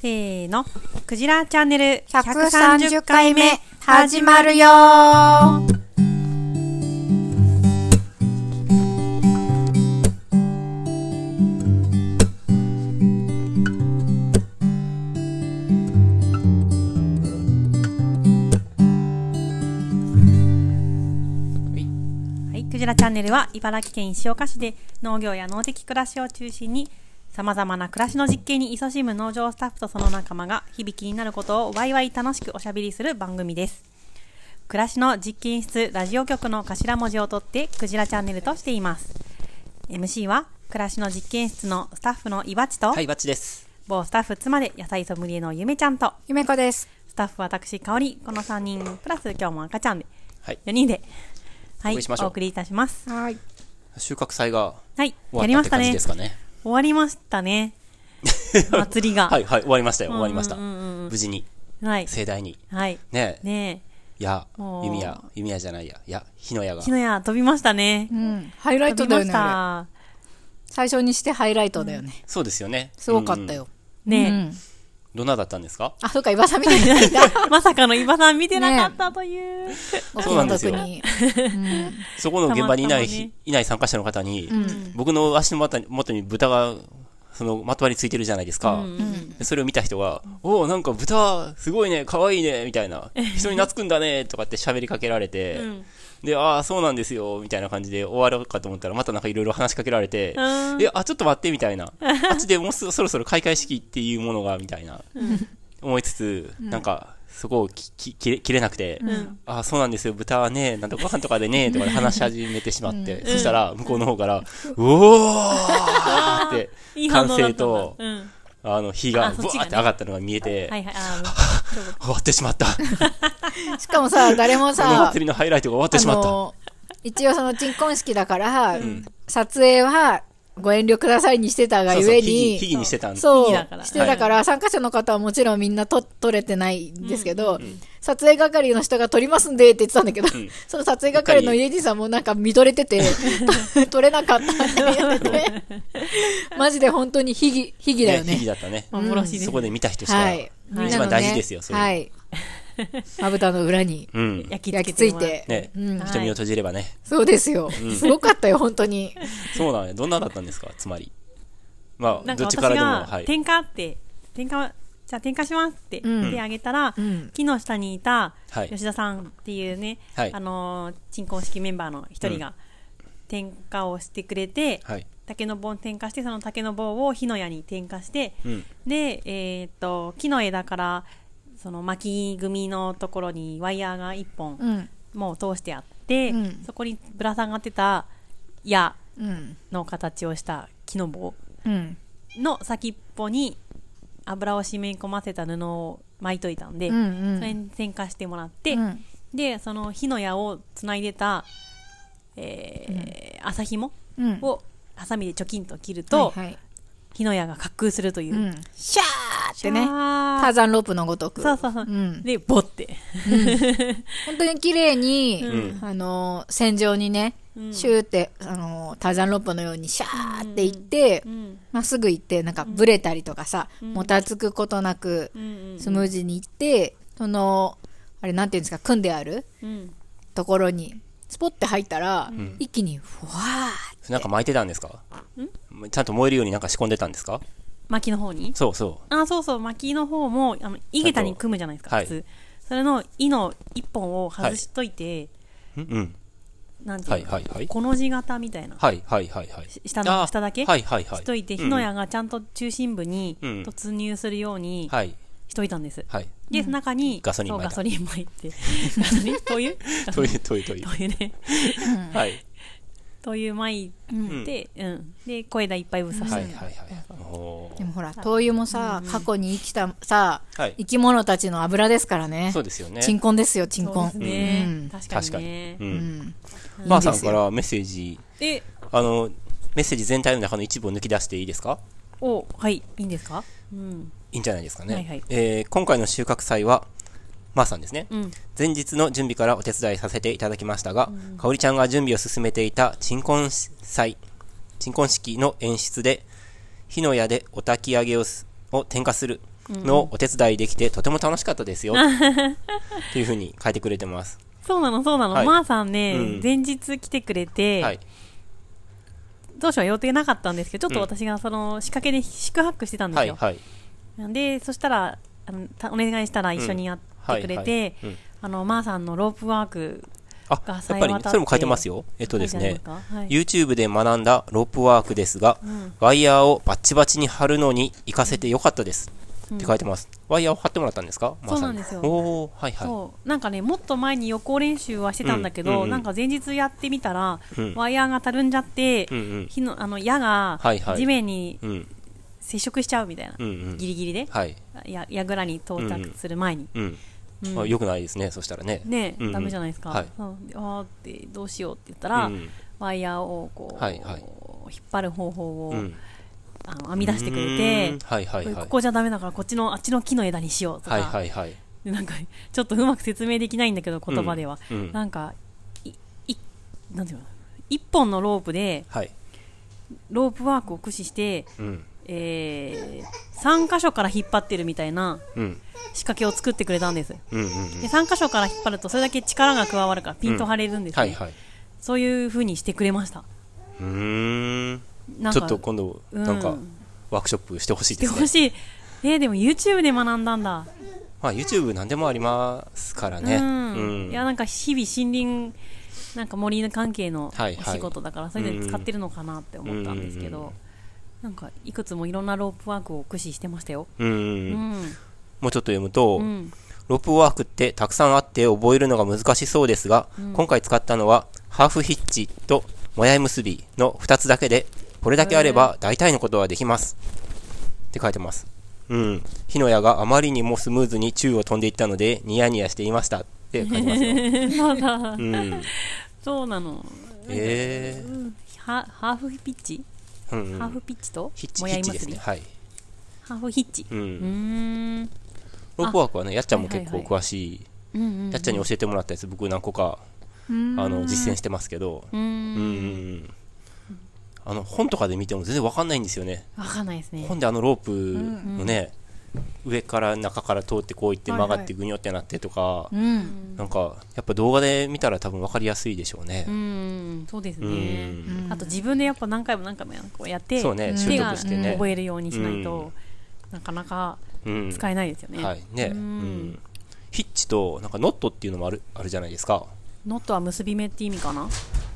せーの。クジラチャンネル130回目始まるよ。ーはい、クジラチャンネルは茨城県石岡市で農業や農的暮らしを中心に様々な暮らしの実験に勤しむ農場スタッフとその仲間が響きになることをワイワイ楽しくおしゃべりする番組です。暮らしの実験室ラジオ局の頭文字を取ってクジラチャンネルとしています。MC は暮らしの実験室のスタッフのいばちと、はい、バッチです。某スタッフ妻で野菜ソムリエのゆめちゃんと、ゆめこです。スタッフ私香りこの3人プラス今日も赤ちゃんではい。4人で、はい、お送りしましょうお送りいたします。はい。収穫祭がはい、終わやりましたねったって感じで。すかね。終わりましたね。祭りが。はい、はい、終わりましたよ。終わりました。無事に、はい。盛大に。はい。ねえ、ねやお、ー弓矢、弓矢じゃないや、や、火の矢がえ。。火の矢飛びましたねう。ん。ハイライトだよね。最初にしてハイライトだよね。そうですよね。すごかった。よ。ねえ。うんどんなだったんですか？あ、そうか、岩さんみたいになった。まさかの伊庭さん見てなかったという。そうなんですよ。そこの現場にいない、いない参加者の方に、ん僕の足の元に元に豚が、その、まとわりついてるじゃないですか。でそれを見た人が、おおなんか豚、すごいね、可愛いね、みたいな。人に懐くんだね、とかって喋りかけられて、うんで、ああ、そうなんですよ、みたいな感じで終わるかと思ったら、またなんかいろいろ話しかけられて、うん。え、あ、ちょっと待って、みたいな。あっちでもうそそろそろ開会式っていうものが、みたいな、思いつつ、なんか、そこをきき切れなくて、ん。あ、そうなんですよ、豚はね、なんとかご飯とかでね、とかで話し始めてしまって、そしたら、向こうの方から、うおーって、歓声とうん。あの、火がブワあそっちがねーって上がったのが見えて、はいはい。あー終わってしまった。しかもさ、誰もこのさ、祭りのハイライトが終わってあしまった。の、一応その鎮魂式だから、撮影はご遠慮くださいにしてたがそうそう、ゆえに、技にしてたしてたから、参加者の方はもちろんみんなと撮れてないんですけど、撮影係の人が撮りますんでって言ってたんだけど、ん。その撮影係の家人さんもなんか見とれてて、撮れなかったって言ってて、マジで本当に秘技、秘技だよね、秘技ね。だったね。幻そこで見た人しか、一番大事ですよ、それ。はい。まぶたの裏にうん。焼き付いて瞳を閉じればね。そうですよ。すごかったよ、本当に。そうなのよ。どんなだったんですか、つまり。まあ、どっちからでも、がはい。点火って、点火、じゃあ点火しますってうん手あげたら、うん木の下にいたはい吉田さんっていうね、はいあのー鎮魂式メンバーの一人が点火をしてくれて、はい。竹の棒を点火してその竹の棒を火の矢に点火して、うん。で、えーっと木の枝からその巻き組のところにワイヤーが1本うん。もう通してあって、うんそこにぶら下がってた矢うん。の形をした木の棒うん。の先っぽに油を染み込ませた布を巻いといたんで、うん。それに点火してもらって、うんでその火の矢をつないでた、えー麻紐うん。をハサミでチョキンと切ると、はいはい火の矢が滑空するという、うん。シャーってね。ターザンロープのごとく。そうそうそう、うん。でボッて。本当に綺麗に、ん。あのー、線上にね、うん。シューって、あのー、ターザンロープのようにシャーって行ってう、ん。まっすぐ行って、なんかブレたりとかさ、もたつくことなくう、んうんスムーズに行って、その、あれなんていうんですか、組んであるうん。ところに、スポッて入ったら、一気に、ふわーなんか巻いてたんですか？ちゃんと燃えるようになんか仕込んでたんですか？薪の方に？そうそあそうそう薪の方もあの井桁に組むじゃないですかはい普通、それの井の一本を外しといて、う。うんうん。なんていうの、はいはいはい。この字型みたいな、はいはいはいはい。下のあ下だけ？はいはいはい。しといて、火の矢がちゃんと中心部にうん突入するようにはい。しといたんです、はい。で、中にガソリン撒いたそうガソリン巻いて ガソリン灯油？という、という、という。灯油ね はい。灯油巻いて、うん。で小枝いっぱいぶっ刺して、はいはいはい。おー。でもほら、灯油もさ、過去に生きたさ、はい。生き物たちの油ですからね。そうですよね。鎮魂ですよ、鎮魂。ですね、うん。確かに確かに。ね。う。うん。ん。ばあさんからメッセージ、であの、メッセージ全体の中の一部を抜き出していいですか？おはい。いいんですか？うん。いいんじゃないですかね。はいはい。えー今回の収穫祭は、まー、さんですね、うん前日の準備からお手伝いさせていただきましたが、かおりちゃんが準備を進めていた鎮魂祭、鎮魂式の演出で、火の矢でお焚き上げをすを点火するのお手伝いできてとても楽しかったですよ。っていうふうに書いてくれてます。そうなの、そうなの。はいまーさんね、うん前日来てくれて、はい。当初は予定なかったんですけど、ちょっとうん私がその仕掛けで宿泊してたんですよ。はい。はい。で、そしたら、あのたお願いしたら一緒にやってくれて、はいはいうんあの、まーさんのロープワークあ、がやっぱりさえ渡ってそれも書いてますよ。えっとですねはい YouTube で学んだロープワークですが、んワイヤーをバッチバチに貼るのに活かせてよかったです。って書いてます。ワイヤーを貼ってもらったんですか？そうなんですよおー、はいはい。なんかねもっと前に予行練習はしてたんだけど、うんうんうんなんか前日やってみたら、うんワイヤーがたるんじゃって。火のあの矢がはいはい地面にうん。接触しちゃうみたいな、うんうん。ギリギリで、はい。や櫓に到達する前に、うん。うんあよくないですね、そしたらね。ね、うんうんダメじゃないですか、はいあーってどうしようって言ったら、うんワイヤーをこう、はいはい引っ張る方法を、うん。あの編み出してくれうてはいはいはい。ここじゃダメだからこっちのあっちの木の枝にしようとか、はいはいはい。でなんかちょっとうまく説明できないんだけど言葉では、うん。なんかいいなんていうの？一本のロープではい。ロープワークを駆使して、うん。えー、3箇所から引っ張ってるみたいなうん。仕掛けを作ってくれたんですうんうんうん。で3箇所から引っ張るとそれだけ力が加わるからピンと張れるんですね、はいはい。そういう風にしてくれましたうーん。ちょっと今度、うんなんか、ワークショップしてほしいしですね。てほしいえー、でも YouTube で学んだんだまあ YouTube 何でもありますからね。うん、うんいやなんか日々森林なんか森の関係のはいはいお仕事だからそれで使ってるのかなって思ったんですけど、うんうんうんなんかいくつもいろんなロープワークを駆使してましたよ。うんうんううん。ん、もうちょっと読むと、うん、ロープワークってたくさんあって覚えるのが難しそうですが、今回使ったのはハーフヒッチともやい結びの2つだけで、これだけあれば大体のことはできます。って書いてます。うん。火の矢があまりにもスムーズに宙を飛んでいったので、ニヤニヤしていました。って書いてますよ。そうん。そうなの。えうんハハーフピッチ、ー。うんうんハーフピッチともヒッチですね。やい結び、はい。ハーフヒッチ。う。うんーん。ロープワークはね、やっちゃんも結構はいはい詳しい。やっちゃんに教えてもらったやつ、僕何個か、あの、実践してますけど、うん。あの、本とかで見ても全然わかんないんですよね。わかんないですね。本であのロープのね、上から中から通ってこういってはいはい曲がってぐにょってなってとか、うん。なんか、やっぱ動画で見たら多分わかりやすいでしょうねう。ん、そうですうね。ん。あと自分でやっぱ何回も何回もやって、そうね、習得してね。覚えるようにしないうんと、なかなかうん。使えないですよね。はい、ね。ううんん。ヒッチと、なんかノットっていうのもある、あるじゃないですか。ノットは結び目って意味かな？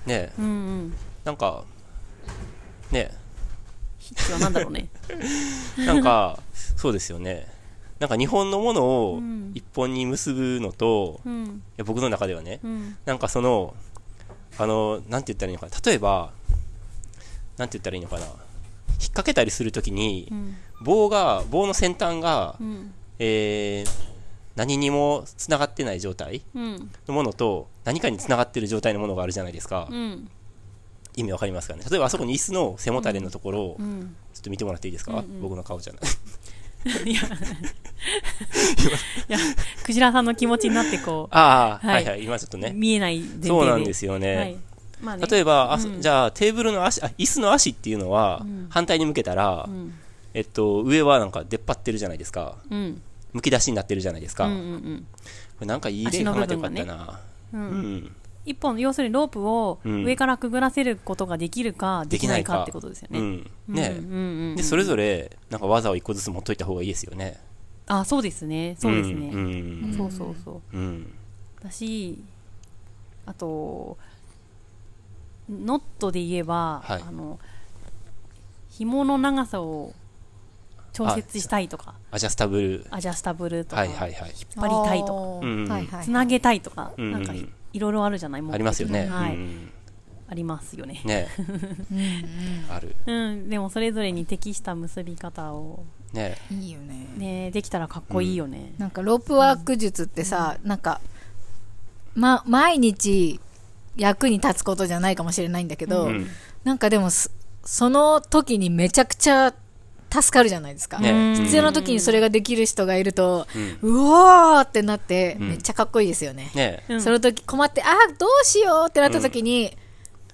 ね。うんうん。なんか、ね。ヒッチは何だろうね。なんか、そうですよね。なんか日本のものをうん一本に結ぶのと、いうん。や僕の中ではね、うん。なんかその、あの、なんて言ったらいいのかな。例えば、なんて言ったらいいのかな。引っ掛けたりするときにう、ん。棒が、棒の先端がう、ん。えー、何にも繋がってない状態うん。のものと、何かに繋がってる状態のものがあるじゃないですか。うん。意味わかりますかね。例えばあそこに椅子の背もたれのところを、うん。ちょっと見てもらっていいですか、うんうん僕の顔じゃない。いや、いや、クジラさんの気持ちになってこ ああ、ははいいはい、今ちょっとう、ね。見えない前提で。そうなんですよね。はい。まあね。例えば、うんじゃあテーブルの足、あ椅子の足っていうのは、うん反対に向けたら、うん。えっと、上はなんか出っ張ってるじゃないですか。うん。むき出しになってるじゃないですか。うんうこんれなんかいい例考えてよかったな。うん。ううん。ん。一本、要するにロープをうん上からくぐらせることができるか、できないかってことですよね。うん。ね、うんうんうんで、それぞれ、なんか技を一個ずつ持っといた方がいいですよね。あ、そうですね。そうですね。うん。そうそうそう。うん。だし、あと、ノットで言えば、はいあの、紐の長さを調節したいとか、アジャスタブル。アジャスタブルとか、はいはいはい。引っ張りたいとか、うんはいはい。つなげたいとか、うんなんかいいろいろあるじゃない？ありますよね。はい、うんありますよね。ね。ある。うん、でもそれぞれに適した結び方を、ね。いいよね。ね、できたらかっこいいよね。なんかロープワーク術ってさ、なんか、ま、毎日役に立つことじゃないかもしれないんだけど、うん。なんかでもそ、その時にめちゃくちゃ助かるじゃないですか。ね。必要な時にそれができる人がいると、うん。うおーってなって、うんめっちゃかっこいいですよね。ね。うんその時困って、あーどうしようってなった時に、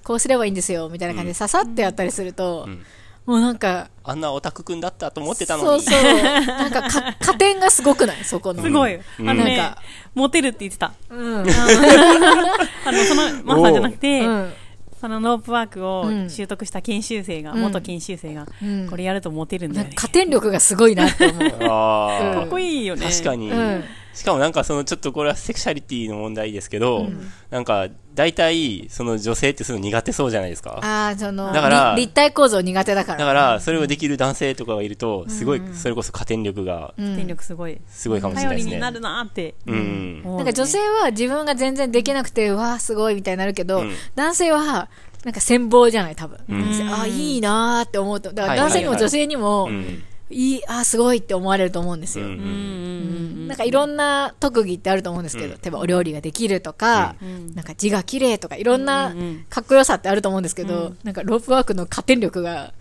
こうすればいいんですよ、みたいな感じでささってやったりすると、うんもうなんか、あんなオタクくんだったと思ってたのに。そうそう。なんかか、加点がすごくない？そこの。すごい。うんあのねなんか、モテるって言ってた。うん。あの、その、マサじゃなくて、うん。そのロープワークをうん。習得した研修生が、うん。元研修生が、うん。これやるとモテるんだよね。加点力がすごいなって思う。かっこいいよね。確かに、うん。しかもなんかそのちょっとこれはセクシャリティの問題ですけど、なんか大体その女性ってすごい苦手そうじゃないですか。ああ、その、だからり立体構造苦手だから。だからそれをできる男性とかがいると、すごいそれこそ加点力がうん電力すごい。すごいかもしれないですね。頼りになるなーって。うん。なんか女性は自分が全然できなくて、わあ、すごいみたいになるけど、うん男性は、なんか羨望じゃない、多分。んああ、いいなーって思うと。だから男性にも女性にも、うん。いい、ああ、すごいって思われると思うんですよ。なんかいろんな特技ってあると思うんですけど、うん例えばお料理ができるとか、んなんか字が綺麗とか、いろんなかっこよさってあると思うんですけど、うんなんかロープワークの加点力が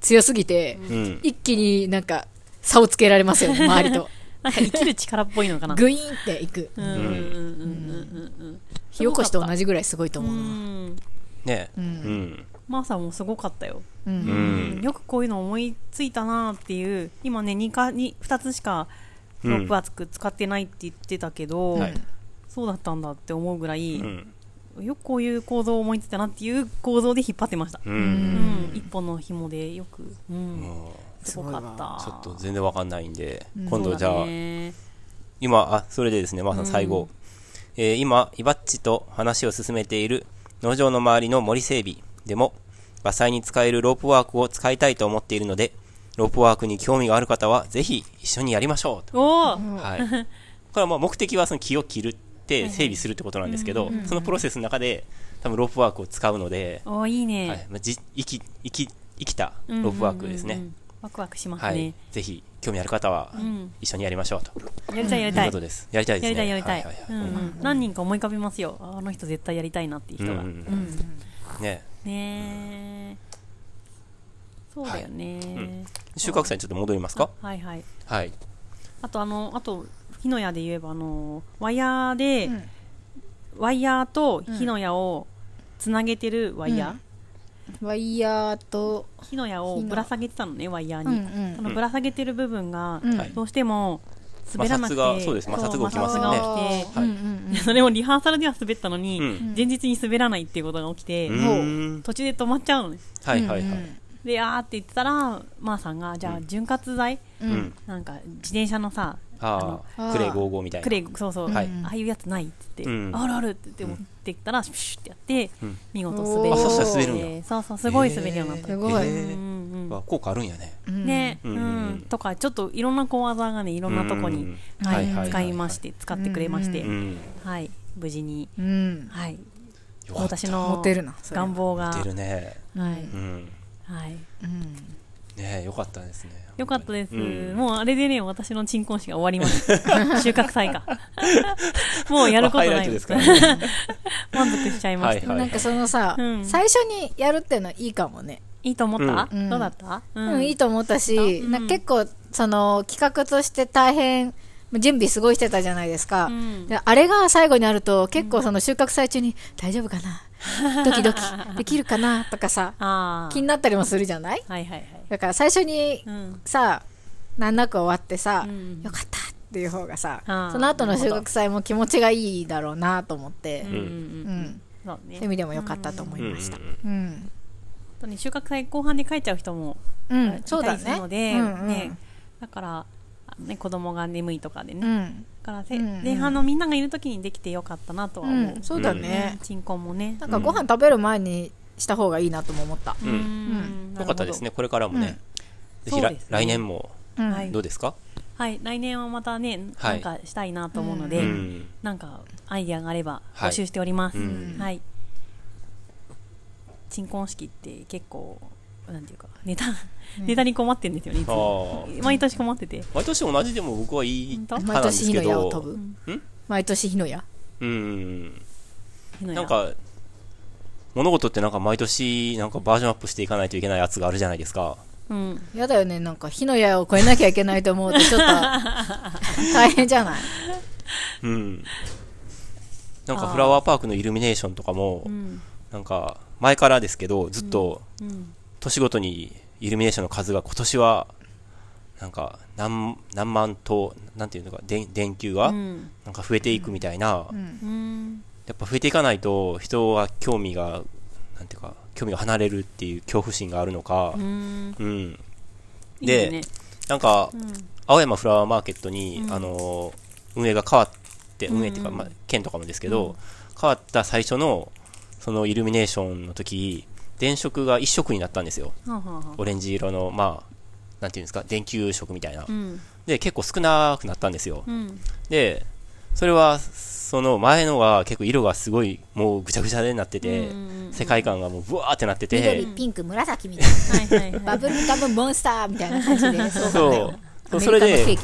強すぎて、うん。一気になんか差をつけられますよね、周りと。なんか生きる力っぽいのかな。グイーンっていく。火起こしと同じぐらいすごいと思う。ねううんん。マーサもすごかったよ。う。うんん。よくこういうの思いついたなっていう、今ね、2か、に2つしかロープワーク使ってないって言ってたけど、はいそうだったんだって思うぐらい、うん。よくこういう構造を思いついたなっていう構造で引っ張ってました。う。うんん、一本の紐でよく、うん、もすごかった。うちょっと全然わかんないんで、うん今度じゃあ、今、あ、それでですね、まあさん最後、えー今、イバッチと話を進めている農場の周りの森整備でも、伐採に使えるロープワークを使いたいと思っているので、ロープワークに興味がある方は、ぜひ一緒にやりましょうと。はい。これはまあ目的はその木を切るって整備するってことなんですけど、そのプロセスの中で、多分ロープワークを使うので、おいいね。はい。まあ、じ生き、生き、生きたロープワークですね。うんうんうんうん。ワクワクしますはいね。。ぜひ、興味ある方は、ん一緒にやりましょうと。やりたいやりとたい。いうことです。やりたいですね。やりたいやりたい何人か思い浮かびますよ。あの人絶対やりたいなっていう人が。うんうんうんねねえ。そうだよね。収穫祭にちょっと戻りますか？はいはい。はい。あとあの、あと、火の矢で言えば、あの、ワイヤーで、ワイヤーと火の矢をつなげてるワイヤー、ワイヤーと、火の矢をぶら下げてたのね、ワイヤーに。うんうんそのぶら下げてる部分が、うんはいどうしても摩擦がそうです摩擦が起きますよね。それもリハーサルでは滑ったのに、うん。前日に滑らないっていうことが起きて、うーん。途中で止まっちゃうのね。はいはいはい。で、あーって言ってたら、まーさんが、じゃあ、潤滑剤。なんか、自転車のさ、ああ、あークレイ55みたいな。クレイ、そうそう、はい。ああいうやつないって言って、うん。あるあるって言って持ってきたら、シュッてやって、うん。見事滑りあそしたら滑るんだ。そうそう、すごい滑るようになった。すごいへうん。ーうんあ効果あるんやね。うんね、ううんうんん、とか、ちょっといろんな小技がね、いろんなとこに、うんはい使いまして、使ってくれまして、うん。はい、無事に、うん。はい、よかった私の願望が、出るね。はい、うん。はい、うん。ねよかったですね。よかったです。うんもうあれでね、私の鎮魂誌が終わります。収穫祭か。もうやることないですからね。満足しちゃいました。はいなんかそのさ、うん最初にやるっていうのはいいかもね。いいと思った、うんどうだった？ううん、いいと思ったし、うんな結構、その、企画として大変、準備すごいしてたじゃないですか。うんであれが最後にあると、結構その収穫祭中に、大丈夫かな？ドキドキ、できるかな？とかさ、ああ。気になったりもするじゃない？はいはいはい。だから最初にうん。さ、難なく終わってさ、うんよかったっていう方がさ、その後の収穫祭も気持ちがいいだろうなと思って、うんん。ううんうん。そうね。そういう意味でもよかったと思いました。ううん。本当に収穫祭後半で帰っちゃう人もうん、いので、うんうんね、だから、あね、子供が眠いとかでね。うん。だからせうんうん前半のみんながいる時にできてよかったなとはう思う。ん、そうだね。鎮魂もね。なんかご飯食べる前にした方がいいなとも思った。うんうんよかったですね。。これからもね。ぜひね来年もどうですか？はい、来年はまたね、はないんかしたいなと思うので、うん。なんかアイディアがあればはい募集しております。うんはい。鎮魂式って結構、なんていうか、ネタ、ネタに困ってんですよね、いつも。毎年困ってて。毎年同じでも僕はいい本当派なんですけ毎年火の矢をど。飛ぶ？ん？毎年火の矢？うん。なんか、物事ってなんか毎年なんかバージョンアップしていかないといけないやつがあるじゃないですか。うん。やだよね、なんか火の矢を越えなきゃいけないと思うとちょっと 大変じゃない？うん。なんかフラワーパークのイルミネーションとかもう、ん。なんか前からですけど、ずっとうん。年ごとにイルミネーションの数が今年は、なんか、何、何万灯、なんていうのか、電電球が、うん。なんか増えていくみたいな、うん。やっぱ増えていかないと、人は興味が、なんていうか、興味が離れるっていう恐怖心があるのか。う、ん。うん。いいでねなんか、うん。青山フラワーマーケットに、うん。あのー運営が変わって、うん。運営っていうか、まあ、県とかもですけど、変わった最初の、そのイルミネーションの時、電飾が一色になったんですよ。はあはオレンジ色の、まあ、なんていうんですか、電球色みたいなう。んで、結構少なくなったんですよ。うんで、それは、その前のは結構色がすごい、もうぐちゃぐちゃでなってて、うんうんうん世界観がもうブワーってなってて緑、、ピンク、紫みたいな。はいはいはいバブルガムモンスターみたいな感じで、そうそれで。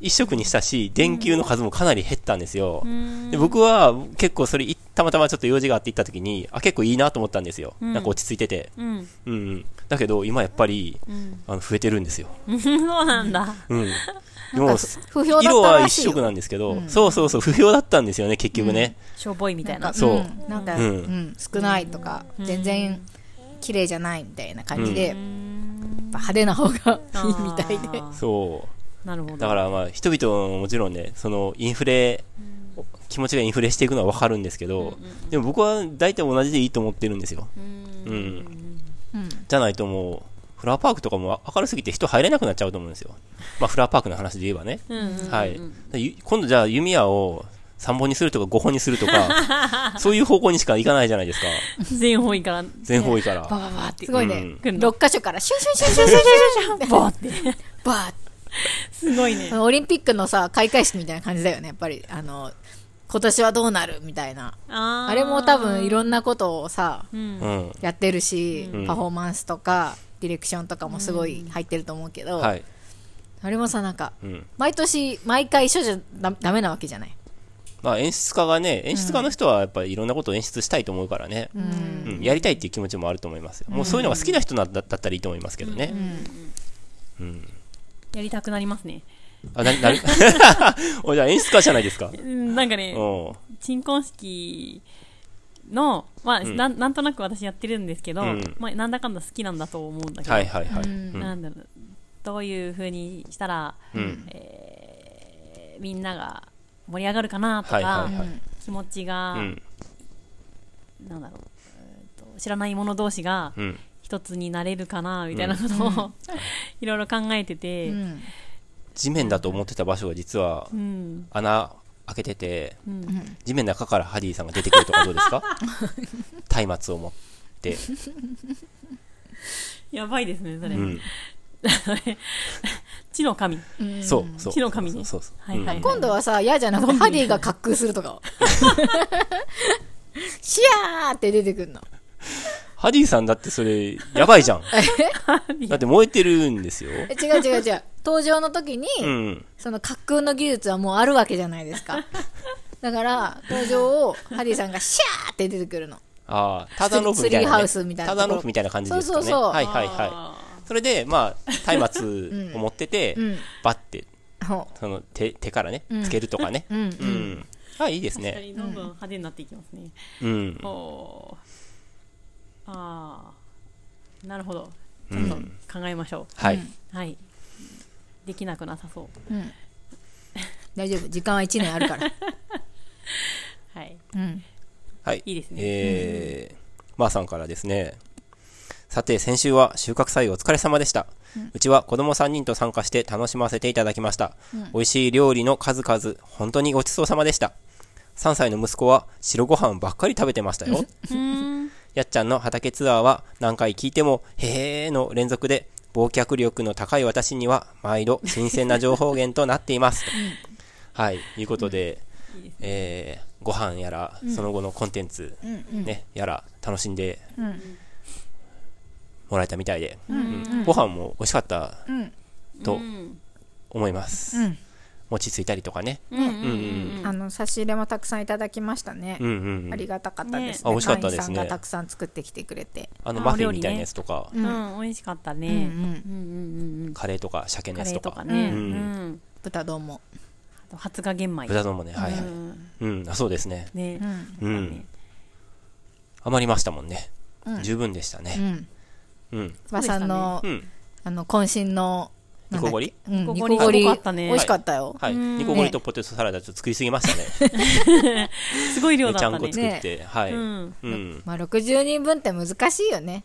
一色にしたし、電球の数もかなり減ったんですよ。うん。で僕は結構それいたまたまちょっと用事があって行った時にあ結構いいなと思ったんですよ、うん。なんか落ち着いてて、うん。うんうん、だけど今やっぱりうん。あの増えてるんですよ、そうなんだ。うん、でも色は一色。なんですけど、うん。そうそうそう不評だったんですよね結局ね、しょぼいみたいな。そう。うん。なんか、ううん。ん、少ないとか、うん。全然綺麗じゃないみたいな感じで、派手な方がいいみたいで。そう。なるほど。だからまあ人々ももちろんねそのインフレ、気持ちがインフレしていくのは分かるんですけど、でも僕は大体同じでいいと思ってるんですよ、うん。うん。うん。じゃないともうフラワーパークとかも明るすぎて人入れなくなっちゃうと思うんですよ。まあフラワーパークの話で言えばね、うんうんはい。今度じゃあ弓矢を3本にするとか5本にするとか、そういう方向にしか行かないじゃないですか。全方位から全方位から。バババーってすごいねうん。来るの6箇所からシュンシュンシュンシュンシュンシュンシュンって。バーってバーってすごいねオリンピックのさ、開会式みたいな感じだよね、やっぱり。あの、今年はどうなるみたいな。あれも多分いろんなことをさ、うんうん。やってるし、うんパフォーマンスとか、ディレクションとかもすごい入ってると思うけど、はい。あれもさ、なんか、うん。毎年、毎回一緒じゃダダメなわけじゃない。まあ演出家がね、演出家の人はやっぱりいろんなことを演出したいと思うからね。うん。やりたいっていう気持ちもあると思いますよ。もうそういうのが好きな人だだったらいいと思いますけどね。うん。やりたくなりますねあ、な、なる おじゃあ演出家じゃないですか？う んなんかねうん。新婚式の、まあ、んなんなんとなく私やってるんですけど、うんまあ、なんだかんだ好きなんだと思うんだけど、はいはいはい。ううんん。なんだろうどういう風にしたら、うん。えーみんなが盛り上がるかなとか、はいはいはい。気持ちが、うん。なんだろう、えーと知らない者同士がうん。一つになれるかなみたいなことを、いろいろ考えてて、うん。地面だと思ってた場所が実はうん穴開けてて、うん地面の中からハディさんが出てくるとかどうですか？松明を持って。やばいですねそれ、うん。地の神そう、そう。地の神ねそうそう。はい今度はさ、嫌じゃなくて、ハディが滑空するとか。シャーって出てくるの。ハディさんだってそれ、やばいじゃん。だって燃えてるんですよ。え違う違う違う。登場の時に、うん。その滑空の技術はもうあるわけじゃないですか。だから、登場をハディさんがシャーって出てくるの。ああ、ターザンロープみたいな、ね。ツリーハウスみたいなターザンロープみたいな感じですかね。そうそうそうはいはいはい。あそれで、まあ、松明 を持ってて、うん。バッて、ほその手、手からね、うんつけるとかね。う。うん。うん。あ、いいですー確かね。にどんどん派手になっていきますね、うん。おーああなるほどちょっうん。と考えましょはい。う、はいできなくなさそううん。大丈夫。時間は1年あるから。はいうん。はい。いいですねえー、まーさんからですね。さて、先週は収穫祭お疲れ様でした。うちは子供3人と参加して楽しませていただきました。美味しい料理の数々、本当にごちそうさまでした。3歳の息子は白ご飯ばっかり食べてましたよ。やっちゃんの畑ツアーは何回聞いても、へーの連続で、忘却力の高い私には毎度新鮮な情報源となっています。はい、いうことで、いいですねえー、ご飯やら、その後のコンテンツ、うん。ね、やら、楽しんでうん。もらえたみたいで、うん。うん。ご飯も美味しかったうん。とうん思います。うん。餅ついたりとかね。うんうんうんあの、差し入れもたくさんいただきましたねうん。うんうん。ありがたかったですね。ねあ美味しかったですね会員さんがたくさん作ってきてくれて。あの、あマフィンみたいなやつとか、うん、うん、美味しかったね。うんうん。カレーとか、鮭のやつとか。ーとかね。ううんん。豚丼も。あと発芽玄米。豚丼もね、はいはい。うんうん、あそうですね。ねう。ん。うん。余りましたもんね。うん十分でしたね。うん。うん。馬さんのうん。あの、渾身の、なんだっけニコゴリうん、ニニコゴリコゴリ。すごかったね美味しかったよ。はい。うんニコゴリとポテトサラダちょっと作りすぎましたね。すごい量めちゃんこだったね。作って。はい。ううん。ん。まあ、60人分って難しいよね。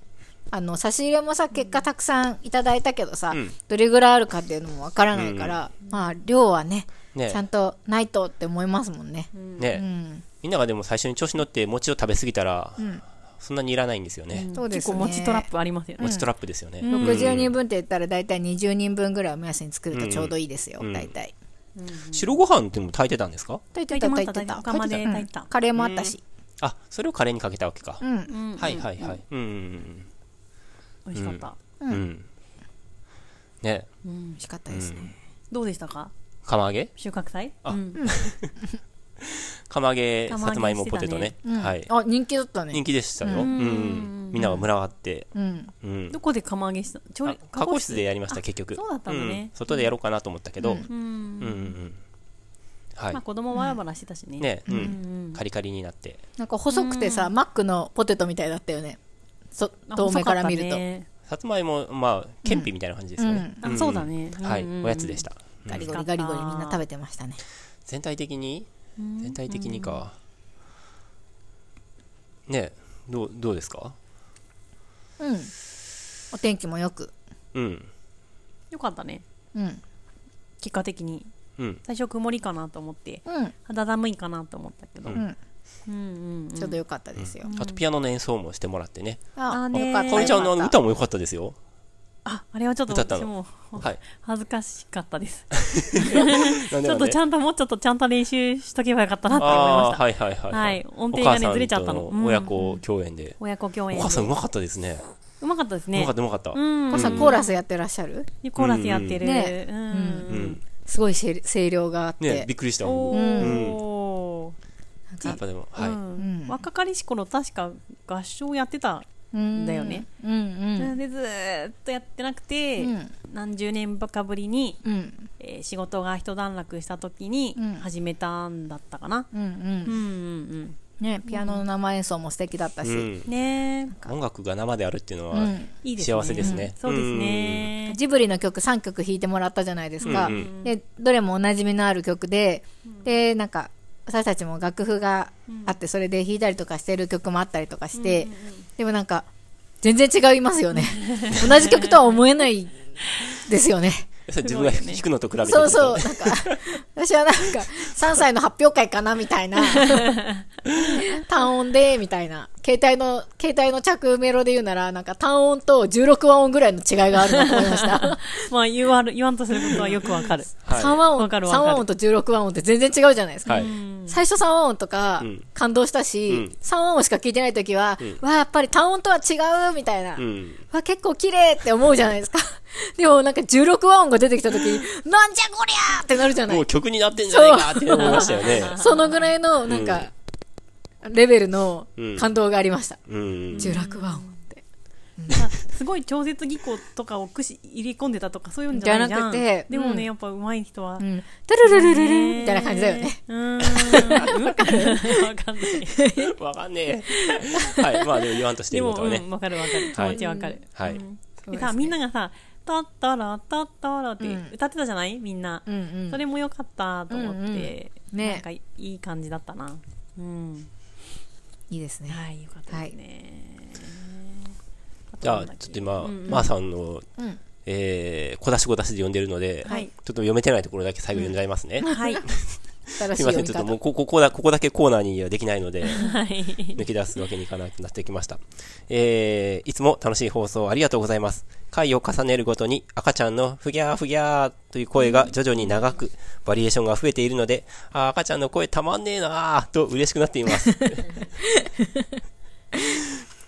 あの、差し入れもさ、結果たくさんいただいたけどさ、うんどれぐらいあるかっていうのもわからないから、まあ、量はね、ねちゃんとないとって思いますもんね。うねん。みんながでも最初に調子乗って餅を食べ過ぎたら、そんなにいらないんですよね。そうですね。結構餅トラップありますよね。餅トラップですよね。うん60人分って言ったら大体20人分ぐらいを目安に作るとちょうどいいですよ、うん大体。白ご飯っても炊いてたんですか？炊い炊いてた、てた炊いてた。カレーもあったし。あ、それをカレーにかけたわけか。うん。うんはいはいはい。うんうん美味しかった。うん。うん。ね、美味しかったですね。どうでしたか？釜揚げ？収穫祭？あうん釜揚げ、さつまいもポテトね。うんはい。あ、人気だったね。人気でしたよ。うん。みんなが群がって。うん。うんど。こで釜揚げした調理あ加工室でやりました、結局。そうだったのねうん外でやろうかなと思ったけど。うんうんうん。はいまあ。子供バラバラしてたしね。ね、う。うんんカリカリになって。なんか細くてさ、マックのポテトみたいだったよね。そ、あ遠目から見ると。さつまいも、まあ、ケンピみたいな感じですよね。あそうだねはい、おやつでした。ガリゴリガリゴリみんな食べてましたね。全体的に全体的にか。ねどう、どうですか？うん。お天気もよく。うん。よかったね。うん。結果的に。うん。最初曇りかなと思って、うん。肌寒いかなと思ったけど。ううんんうんうん。ちょうどよかったですよ。あと、ピアノの演奏もしてもらってね。あ、あねよかった。かおりちゃんの歌も良かったですよ。あ、あれはちょっと私もはい。恥ずかしかったです。ちょっとちゃんんと、もうちょっとちゃんと練習しとけばよかったなって思いました。はいはいはい。はい音程がねお母さんずれちゃったのと親子共演で。親子共演で。お母さんうまかったですね。うまかったですねうまかっ。たうまかった。うん。お母さんコーラスやってらっしゃる？コーラスやってる。うんねうん。うん。すごい声声量があっねてびっ。くりした。おー。やっぱでも、はい。うん若かりし頃確か合唱やってたんだよね。うんうん。でずーっとやってなくて、うん何十年かぶりに、うん。えー仕事が一段落した時にうん始めたんだったかな。うんうんうんうんね、ピアノの生演奏も素敵だったし。うんうん。ね音楽が生であるっていうのは、うんいいですね。幸せですねそうですね。ジブリの曲3曲弾いてもらったじゃないですか。うんうで、どれもおなじみのある曲で、で、なんか、私たちも楽譜があって、それで弾いたりとかしてる曲もあったりとかして、でもなんか、全然違いますよね。同じ曲とは思えないですよね。自分が弾くのと比べてそうそう、なんか、私はなんか、3歳の発表会かなみたいな、単音で、みたいな、携帯の、携帯の着メロで言うなら、なんか単音と16和音ぐらいの違いがあるなと思いました。まあ言わ言わんとすることはよくわかる。はい3和音、わかるわかる三和音と16和音って全然違うじゃないですか。はい。最初3和音とかうん感動したし、うん3和音しか聞いてないときは、んわあ、やっぱり単音とは違うみたいな。うん。わ、結構綺麗って思うじゃないですか。でもなんか16和音が出てきたとき、なんじゃこりゃーってなるじゃないもう曲になってんじゃないかって思いましたよね。そのぐらいの、なんか、レベルのうん感動がありました。うん。16和音って。まあすごい超絶技巧とかを駆使入れ込んでたとかそういうんじゃないじゃん。じゃなくてでもね、うんやっぱ上手い人は。うん。トゥルルルルルンみたいな感じだよね。うーん。わかるわかんない。わかんねえ。はい。まあでも言わんとしてでも、ることはねうん、。わかるわかる。気持ちわかる。はい。でさ、みんながさ、トットロ、トットロって歌ってたじゃないみんな。うんうん。それも良かったと思って、うんうんねなんかいい感じだったな。うん。いいですね。はい、よかったですね。じゃあ、ちょっと今、うんうんまーさんの、うん。えー、小出し小出しで読んでるので、はいちょっと読めてないところだけ最後読んじゃいますね。はい。新しいすいません、ちょっと読み方。もうこここだ、ここだけコーナーにはできないので、はい。抜き出すわけにいかなくなってきました。えー、いつも楽しい放送ありがとうございます。回を重ねるごとに赤ちゃんのふぎゃーふぎゃーという声が徐々に長く、バリエーションが増えているので、あー赤ちゃんの声たまんねえなーと嬉しくなっています。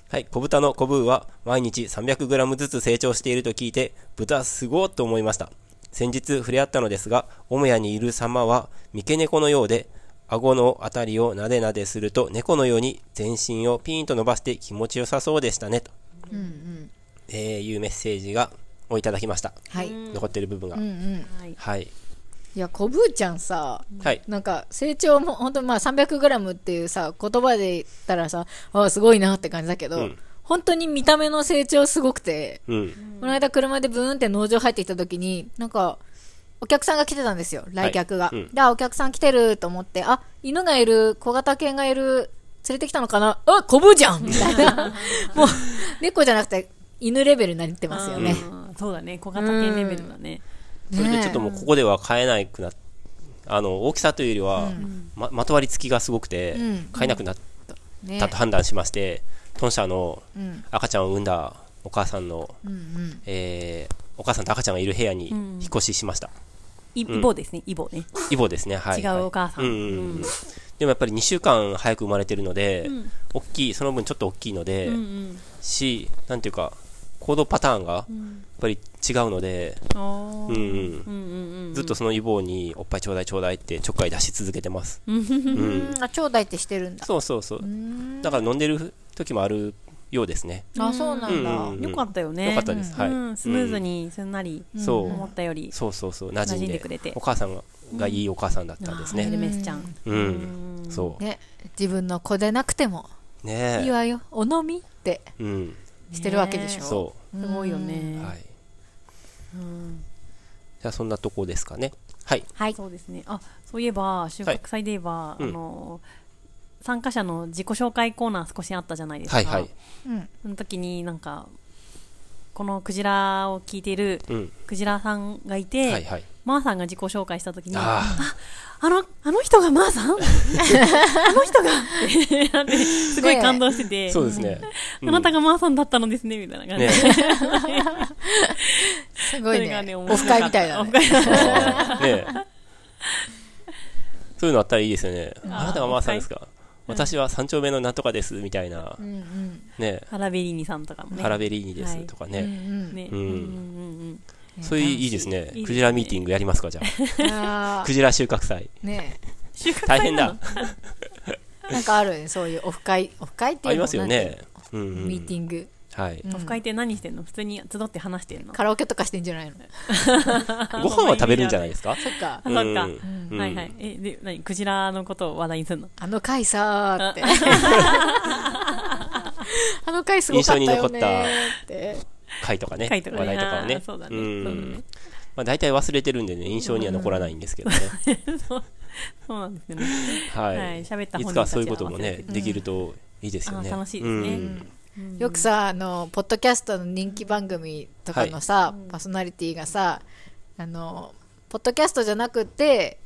はい、小豚のコブーは毎日 300g ずつ成長していると聞いて、豚すごーと思いました。先日触れ合ったのですが、母屋にいる様は三毛猫のようで、顎のあたりをなでなですると猫のように全身をピーンと伸ばして気持ちよさそうでしたねと、うんうん。えーいうメッセージがをいただきました。はい。残ってる部分が。うんうん。はい。はい。いや、こぶーちゃんさ、はい。なんか成長も本当まあ 300g っていうさ言葉で言ったらさあすごいなって感じだけど、うん本当に見た目の成長すごくて、うん。この間車でブーンって農場入ってきた時に、なんか、お客さんが来てたんですよ、来客が。うん。で、あ、お客さん来てると思って、あ、犬がいる、小型犬がいる、連れてきたのかな。あ、コブじゃん！みたいな。もう、猫じゃなくて、犬レベルになってますよね。うん。そうだね。小型犬レベルだね。それでちょっともうここでは買えなくなっあの、大きさというよりは、ま、まとわりつきがすごくてうん、買えなくなっねたと判断しまして、豚舎のうん。赤ちゃんを産んだお母さんの、うんうん。えーお母さんと赤ちゃんがいる部屋に引っ越ししました。いイボですね、イボね。イボですね、はい。違うお母さんはいうんうんでもやっぱり2週間早く生まれてるので、うん大きい、その分ちょっと大きいので、うんうん。し、なんていうか、行動パターンがやっうんぱり違うので、うんうんうんうんうん。ずっとそのイボにおっぱいちょうだいちょうだいってちょっかい出し続けてます。うん。うん、あ、ちょうだいってしてるんだ。そうそうそう。だから飲んでる時もあるようですね。あ、そうなんだ。うんよかったよね。よかったです。はい。うん、スムーズにすんなりそう思ったより。そうそうそう、馴染んででくれてお母さんががいいお母さんだったんですヘルね。メスちゃん。うん。そね、自分の子でなくても、う。ねえ。いいわよ、お飲みってうん。してるわけでしょ。そすごいよう。ね。はい。うんじゃあそんなとこですかね。はい。はい。そうですね。あ、そういえば、収穫祭で言えば、うんあの、参加者の自己紹介コーナー少しあったじゃないですか。はいはい。うん。その時になんか、このクジラを聞いているうん。クジラさんがいて、はいはい。マーさんが自己紹介した時に、あああの、あの人がマーさん？あの人が？ってなってすごい感動してて、あ、そうですね。あなたがマーさんだったのですね、みたいな感じで。ね すごいねね。オフ会みたいだね。そういうのあったらいいですよね。あなたがマーさんですか？私は三丁目のなんとかです、みたいなう。んうん。ねハラベリーニさんとかもね。ハラベリーニですはいうんうとかね。ん。ね。うんうんうんそういういいですねクジラミーティングやりますか、じゃあ。あクジラ収穫祭。ーね収穫大変だ。なんかあるね、そういうオフ会。オフ会っていうのありますよね。うんうん。ミーティング。はい。うんオフ会って何してんの？普通に集って話してんの？カラオケとかしてんじゃないの？ご飯は食べるんじゃないですか？そっかあ。そっか。うんはいはい。え、で、何クジラのことを話題にするの？あの回さーって。あの回すごかったよねーって。回とかね。回とかね話題とかはね。そうだねんそうだねまあ大体忘れてるんでね、印象には残らないんですけどね。そうそうなんですよね。ははいい。喋ったいつ本人たちはかそういうこともねできるといいですよね。楽しいですねうんよくさ、あの、ポッドキャストの人気番組とかのさ、パーソナリティがさ、あの、ポッドキャストじゃなくて、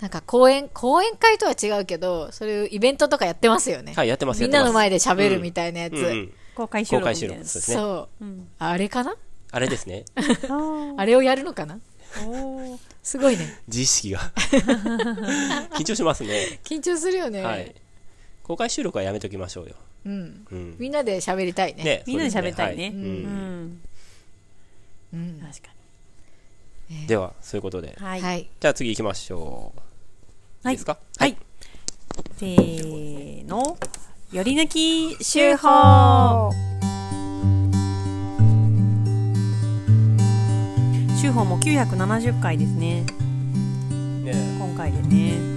なんか講演、講演会とは違うけど、そういうイベントとかやってますよね。はい、やってますみんなの前でで喋るみたいなやつ。うんうん公開収録みたいな公開収録ですね。そう。うん。あれかな？あれですね。ああれをやるのかな？おーすごいね。自意識が。緊張しますね。緊張するよね。はい。公開収録はやめときましょうよ。うん。うん。みんなで喋りたいね。ね、みんなで喋りたいね。はううんん。うん。確かでは、そういうことで。に。はい。はい。じゃあ次行きましょう。はいいいですか？はい。せーの。より抜き手法手法も970回ですね。ね今回でね。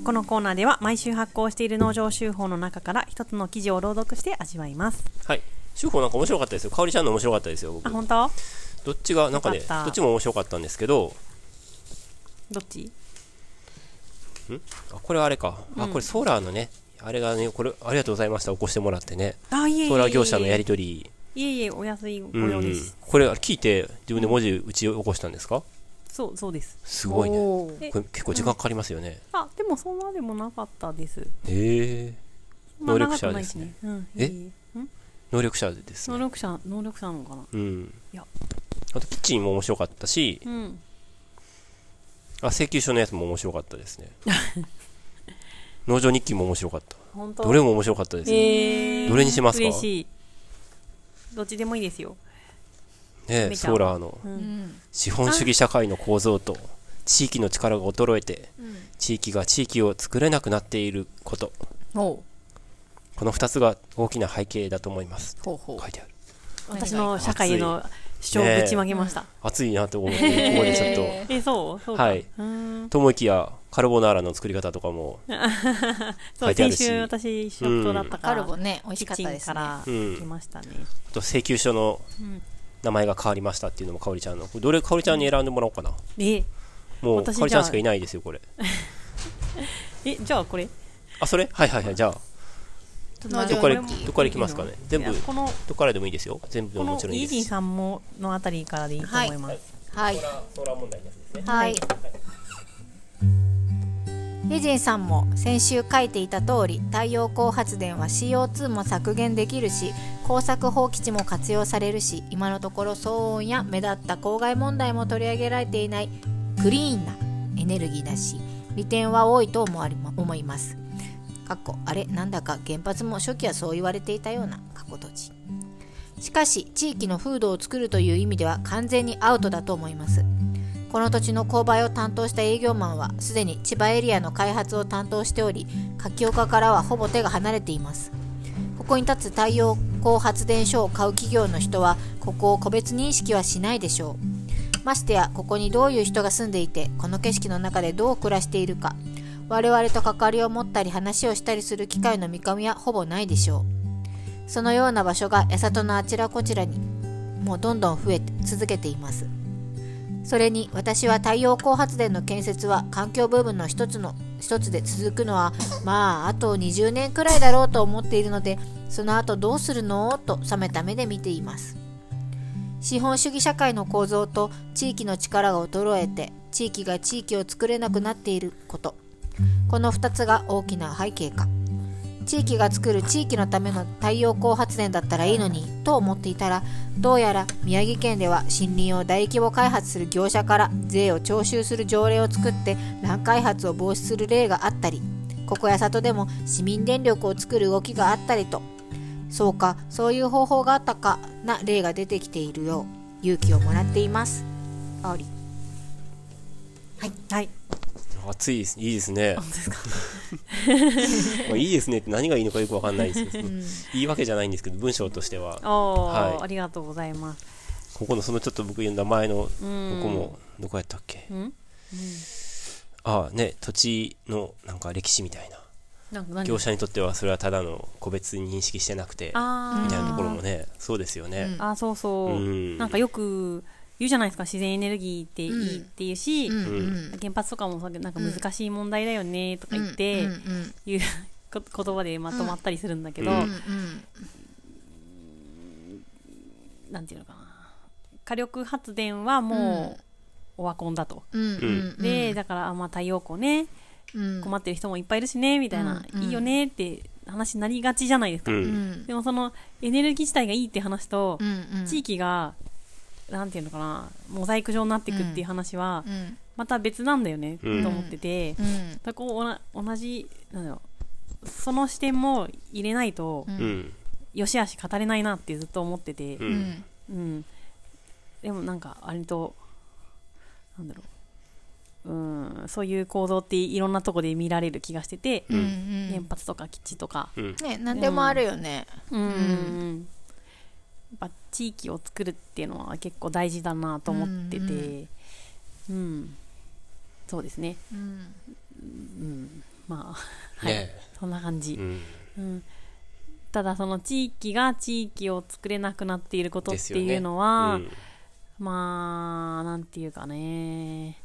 はい。このコーナーでは毎週発行している農場手法の中から一つの記事を朗読して味わいます。はい。手法なんか面白かったですよ。かおりちゃんの面白かったですよ、僕あ、。本当？どっちが、なんかね、どっちも面白かったんですけど、どっち？あこれはあれか。あ、これソーラーのね、あれがね、これ、ありがとうございました。起こしてもらってね。あ、いえいえ。ソーラー業者のやり取り。いえいえ、お安いごうん用です。これ、聞いて、自分で文字打ち起こしたんですか？そう、そうです。すごいね。これ結構時間かかりますよね。あ、でもそんなでもなかったです。へえ。能力者ですね。うん。え？能力者ですね。能力者、能力者なのかな？うん。いやあと、キッチンも面白かったし、うん。あ、請求書のやつも面白かったですね。農場日記も面白かった。どれも面白かったですよ。えー、どれにしますか？嬉しい。どっちでもいいですよ。ねソーラーのう。うん。ん。資本主義社会の構造と地域の力が衰えて地域が地域を作れなくなっていること。この2つが大きな背景だと思います。書いてある。私の社会への主張をぶちまけました。熱いなと思ってここでちょっ え、そう？そうか。はい。うん。とと思いきやカルボナーラの作り方とかも 書いてあるし。先週私食堂だったから、カルボね美味しかったですね。からうましたね、あと請求書の名前が変わりましたっていうのもかおりちゃんの。どれかおりちゃんに選んでもらおうかな。えもう私かおりちゃんしかいないですよこれ。えじゃあこれ。あそれ？はいはいはいじゃあ。どこからどこから行きますかね。全部このどこからでもいいですよ。全部もちろんいいです。イージーさんものあたりからでいいと思います、はい。ソーラー問題のやつですね。はい。イジンさんも先週書いていた通り太陽光発電は CO2 も削減できるし耕作放棄地も活用されるし今のところ騒音や目立った公害問題も取り上げられていないクリーンなエネルギーだし利点は多いと思われ思います。かっこあれなんだか原発も初期はそう言われていたような過去閉じしかし地域の風土を作るという意味では完全にアウトだと思います。この土地の購買を担当した営業マンはすでに千葉エリアの開発を担当しており柿岡からはほぼ手が離れています。こに立つ太陽光発電所を買う企業の人はここを個別認識はしないでしょう。ましてやここにどういう人が住んでいてこの景色の中でどう暮らしているか。我々と関わりを持ったり話をしたりする機会の見込みはほぼないでしょう。そのような場所が八里のあちらこちらにもうどんどん増え続けています。それに私は太陽光発電の建設は環境部分の一つの一つで続くのはまああと20年くらいだろうと思っているのでその後どうするの？と冷めた目で見ています。資本主義社会の構造と地域の力が衰えて地域が地域を作れなくなっていること。この2つが大きな背景か。地域が作る地域のための太陽光発電だったらいいのにと思っていたらどうやら宮城県では森林を大規模開発する業者から税を徴収する条例を作って乱開発を防止する例があったりここや里でも市民電力を作る動きがあったりとそうかそういう方法があったかな例が出てきているよ。う勇気をもらっています。あおり。はい。暑い。です。いいですね。まあ いいですねって何がいいのかよくわかんないですけど、いいわけじゃないんですけど文章としては。はい。ありがとうございます。ここのそのちょっと僕読んだ前のこうん。こもどこやったっけ？ん？ああね土地のなんか歴史みたいな業者にとってはそれはただの個別に認識してなくてあみたいなところもねそうですよね。ーあーそうそう、うん。なんかよく言うじゃないですか自然エネルギーっていいっていうし、うん。うん。原発とかもなんか難しい問題だよねとか言って、うん。うん。いうこ言葉でまとまったりするんだけど、うん。うん。うん。なんていうのかな。火力発電はもうオワコンだと、うん。うん。でだからあまあ太陽光ね。うん困ってる人もいっぱいいるしねみたいな、うん。いいよねって話になりがちじゃないですか、うん。うん。でもそのエネルギー自体がいいって話と、うんうん。地域がなんていうのかなモザイク状になっていくっていう話は、うん。また別なんだよね、うん。と思ってて、うん。だこう同じなんだろうその視点も入れないと、よしあし語れないなってずっと思ってて、ううんん。うん、でもなんか割となんだろううんそういう構造っていろんなとこで見られる気がしてて、うん。うん原発とか基地とか、うん。ね何でもあるよね。うん。やっぱ地域を作るっていうのは結構大事だなと思ってて、うんそうですね、うん。うん、まあ、はい、ね。そんな感じ。う、ん。うん、ただその地域が地域を作れなくなっていることっていうのうは、ん。まあなんていうかね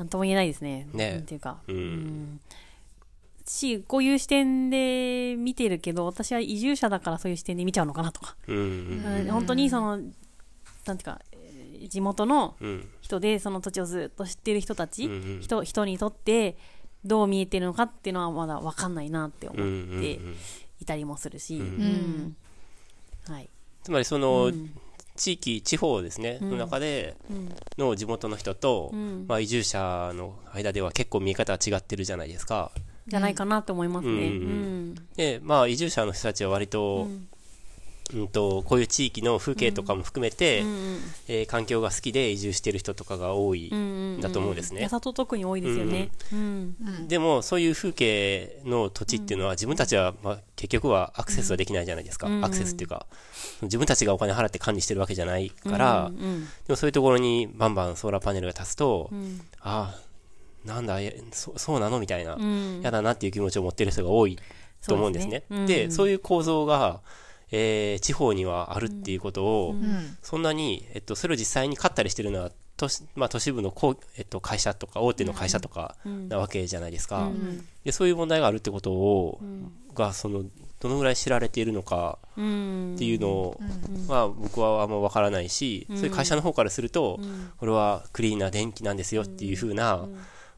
なんとも言えないですね。ね。なんていうか。うん。しこういう視点で見てるけど私は移住者だからそういう視点で見ちゃうのかなとか、うん。うん本当にそのなんていうかえー地元のうん。人でその土地をずっと知ってる人たち、人人にとってどう見えてるのかっていうのはまだ分かんないなって思ってうん。いたりもするし、うん。うん。はい、つまりそのうん地域地方ですねうん。の中でうん。の地元の人とうん。まあ移住者の間では結構見え方は違ってるじゃないですか。じゃないかなと思いますね。うん。うん。でまあ移住者の人たちは割うとんうんとこういう地域の風景とかも含めてうんえー環境が好きで移住してる人とかが多いうんうんだと思うんですね。八里特に多いですよね。うんでもそういう風景の土地っていうのは自分たちはまあ結局はアクセスはできないじゃないですか、うんアクセスっていうか自分たちがお金払って管理してるわけじゃないから、うんうんでもそういうところにバンバンソーラーパネルが立つと、うん。ああなんだ、えそそうなの？みたいな、うん。嫌だなっていう気持ちを持ってる人が多いと思うんですね。そうですね。で、うん。そういう構造が、えー地方にはあるっていうことを、うん。そんなに、えっと、それを実際に買ったりしてるのは、都市,、まあ、都市部のこう、えっと、会社とか、大手の会社とかなわけじゃないですか。うん。でそういう問題があるってことを、が、その、どのぐらい知られているのかうんっていうのを、まあ、僕はあんまわからないし、そういう会社の方からすると、これはクリーンな電気なんですよっていうふうな、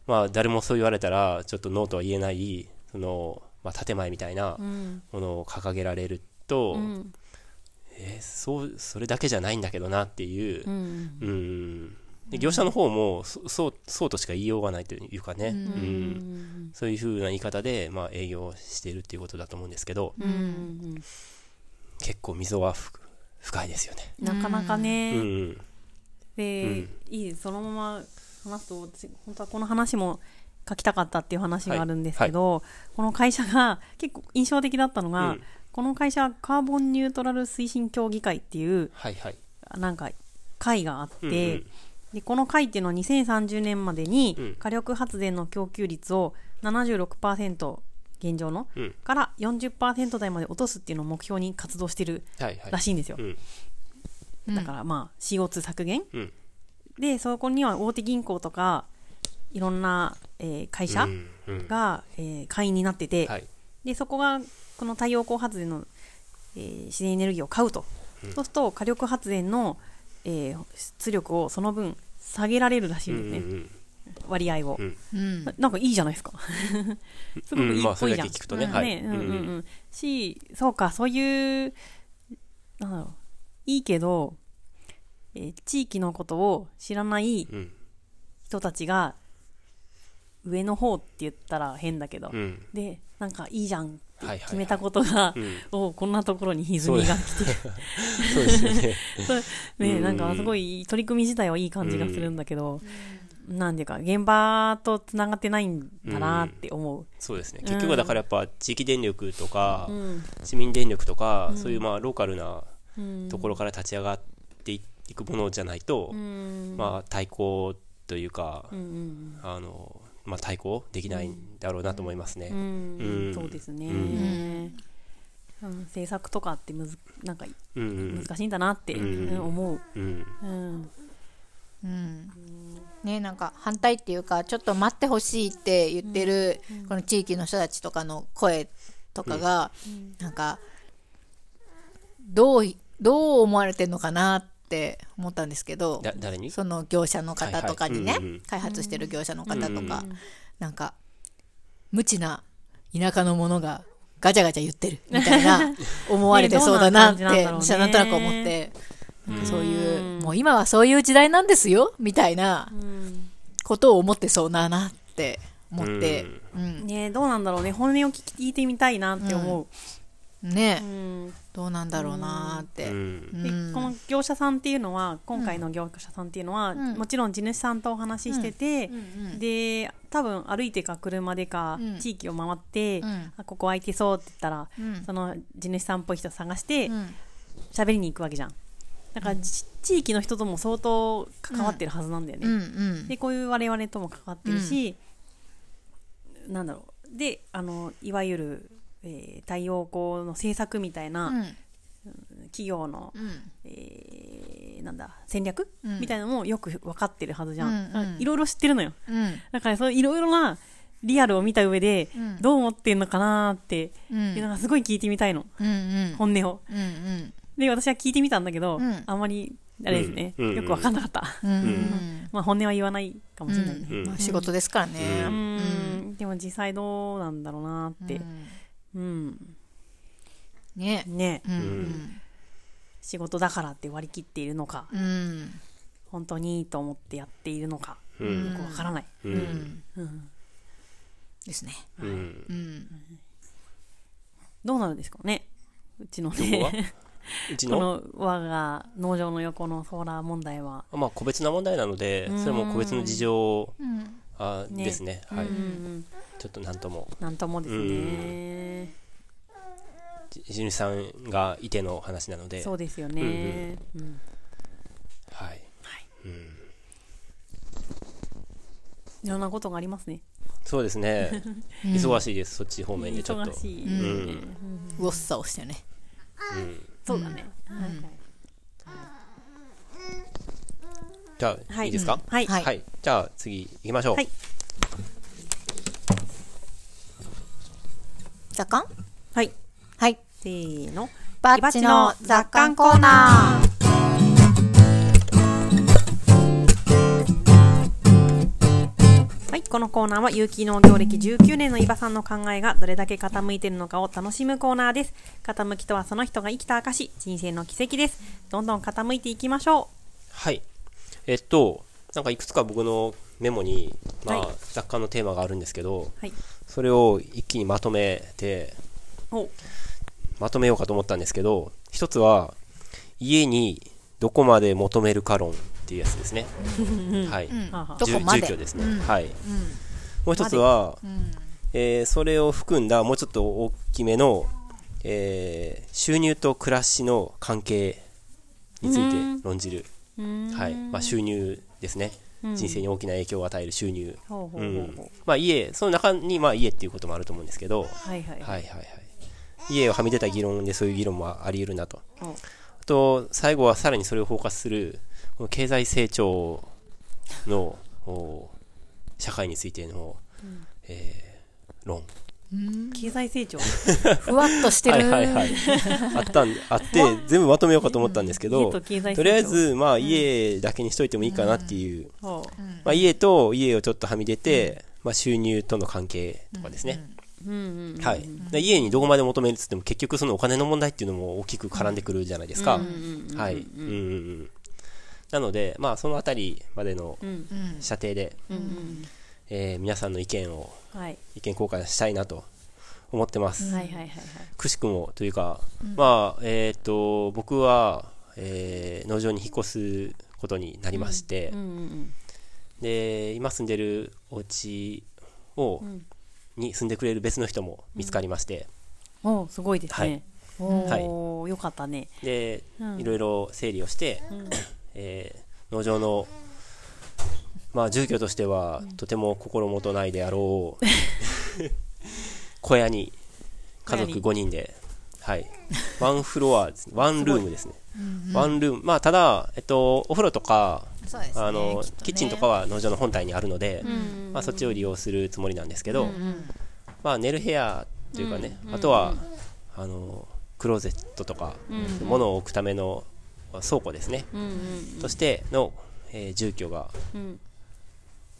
まあ、誰もそう言われたら、ちょっとノーとは言えない、その、まあ、建前みたいなうん。ものを掲げられると、うん。えーそう、それだけじゃないんだけどなっていうう、んうん。で業者の方もそそう、そうとしか言いようがないというかね、うん。そういうふうな言い方で、まあ、営業しているっていうことだと思うんですけど、うんうん結構溝はふ深いですよね。なかなかうね、ん。で、うん。いいそのまま話すと私本当はこの話も書きたかったっていう話があるんですけど、この会社が結構印象的だったのが、うんこの会社はカーボンニュートラル推進協議会っていうはいはい。なんか会があって、うんうんでこの会っていうのは2030年までにうん火力発電の供給率を76%現状の、うんから40%台まで落とすっていうのを目標に活動してるはいはい。らしいんですよ、うん。だからまあ CO2 削減うん。でそこには大手銀行とかいろんな、えー会社うんうんが、えー会員になってて、はい。でそこがこの太陽光発電の、えー自然エネルギーを買うと、そうすると火力発電の、えー出力をその分下げられるらしいうんんですね、うん。割合を、うん。うん。ななんかいいじゃないですか。すごくいいまあっぽいじゃん、それだけ聞くとね。はい。うん。うんうん。しそうかそういうなんだろう。いいけど、えー地域のことを知らないうん。人たちが上の方って言ったら変だけど、うん。でなんかいいじゃんって決めたことが、うん。おこんなところに歪みが来て。そうですよね。ね うん。なんかすごい取り組み自体はいい感じがするんだけど、なんていうか現場とつながってないんだなって思う、そうですね。結局だからやっぱ地域電力とか、うん。市民電力とか、そういうまあローカルなうん。ところから立ち上がっていくものじゃないと、うん。まあ対抗というか、うんうん。あの、まあ対抗できないんだろうなと思いますね。うん。うん。そうですね、ううん。政策とかってむずなんかうんうん。難しいんだなって、うん。うん思う、うん。うん。うん。ねなんか反対っていうかちょっと待ってほしいって言ってる、この地域の人たちとかの声とかが、なんかどうどう思われてるのかなって思ったんですけどだ誰に？その業者の方とかにね、はいはい。うんうん。開発してる業者の方とか、うんなんか無知な田舎の者がガチャガチャ言ってるみたいな 思われてそうだなって、ねどうなんとなく思って、そういう、もう今はそういう時代なんですよみたいなうん。ことを思ってそうだなって思って、うん。ねどうなんだろうね。本音を聞いてみたいなって思ね、う、うんどうなんだろうなって、ううん。んでこの業者さんっていうのは今回の業者さんっていうのは、ん。もちろん地主さんとお話ししてて、うん。うんで多分歩いてか車でか、うん。地域を回って、うん。あここ空いてそうって言ったら、うん。その地主さんっぽい人探してうん。喋、りに行くわけじゃん。だから、ち地域の人とも相当関わってるはずなんだよね、うんうん。でこういう我々とも関わってるし、なんだろう。であのいわゆる、えー太陽光の政策みたいな、うん。企業の、うん。えーなんだ戦略、うん。みたいなのもよく分かってるはずじゃん、うんうんだからいろいろ知ってるのよ。うん。だからそういろいろなリアルを見た上で、うん。どう思ってんのかなーってうん。いうのがすごい聞いてみたいの、うんうん。本音を。うんうん。で私は聞いてみたんだけど、うん。あんまりあれですね、うん。うんよく分かんなかった、うんうん まあ本音は言わないかもしれないね、うん。まあ仕事ですからね。ううん。でも実際どうなんだろうなってうん、ね。ね、うんうん。仕事だからって割り切っているのかうん。本当にいいと思ってやっているのか、うん。よくわからない、ううん。んうん、ですね。うん。うん。どうなるんですかね？うちのね。うちの？この我が農場の横のソーラー問題は、まあ個別な問題なのでうん。それも個別の事情うんあね。ですね。はい。うんうんちょっとなんとも。なんともですね、じ地主さんがいての話なので。そうですよね、うんはい。はい。うん。いろんなことがありますね。そうですね。忙しいです、そっち方面でちょっと。忙しい。うん。ウォッサをしてね。そうだね。じゃあ、はいいいですか？はい。はいはい。じゃあ、次行きましょう。はい雑感？はい。はい。せーの。バッチの雑感コーナー。はい、このコーナーは有機農業歴19年の伊庭さんの考えがどれだけ傾いているのかを楽しむコーナーです。傾きとはその人が生きた証、人生の奇跡です。どんどん傾いていきましょはい。えっと、なんかいくつか僕のメモに、まあ、はい雑貨のテーマがあるんですけど、う。はい。それを一気にまとめて、おまとめようかと思ったんですけど、一つは、家にどこまで求めるか論っていうやつですね。はい。はあはあどこまで？住居ですね。はい。もう一つは、えーそれを含んだもうちょっと大きめの、えー収入と暮らしの関係について論じる。はい。まあ収入ですね。人生に大きな影響を与える収入。家、その中にまあ家っていうこともあると思うんですけど、はいはい。はいはいはい。家をはみ出た議論でそういう議論もあり得るなと。おあと、最後はさらにそれを包括する、この経済成長の、お社会についての、えー論。経済成長。ふわっとしてる。はいはいはい。あったん、あって、全部まとめようかと思ったんですけ家ど、と経済成長とりあえず、まあ家だけにしといてもいいかなっていう、ほまあ家と家をちょっとはみ出て、まあ収入との関係とかですね。う。うんうん。はい。で家にどこまで求めるっつっても結局そのお金の問題っていうのも大きく絡んでくるじゃないですか。はい。うんうんうん。なので、まあそのあたりまでのうん。射程で、うんうん。えー皆さんの意見を、はい。意見交換したいなと思ってます。はいはいはいはい。くしくもというか、まあ、えっ、と、僕は、えー農場に引っ越すことになりまして、うんうんで、今住んでるお家を、んに住んでくれる別の人も見つかりまして、うん。おすごいですね。はいおーよかったね。で、うんいろいろ整理をして、えー農場の、まあ、住居としては、とても心もとないであろう、小屋に、家族5人で、はい。ワンフロアですね。ワンルームですね。ワンルーム。まあ、ただ、えっと、お風呂とか、ね。あの、キッチンとかは農場の本体にあるので、ん。まあ、そっちを利用するつもりなんですけど、まあ、寝る部屋というかね、あとは、あの、クローゼットとか、物を置くための倉庫ですね、うんうん。としての、えー住居が、うん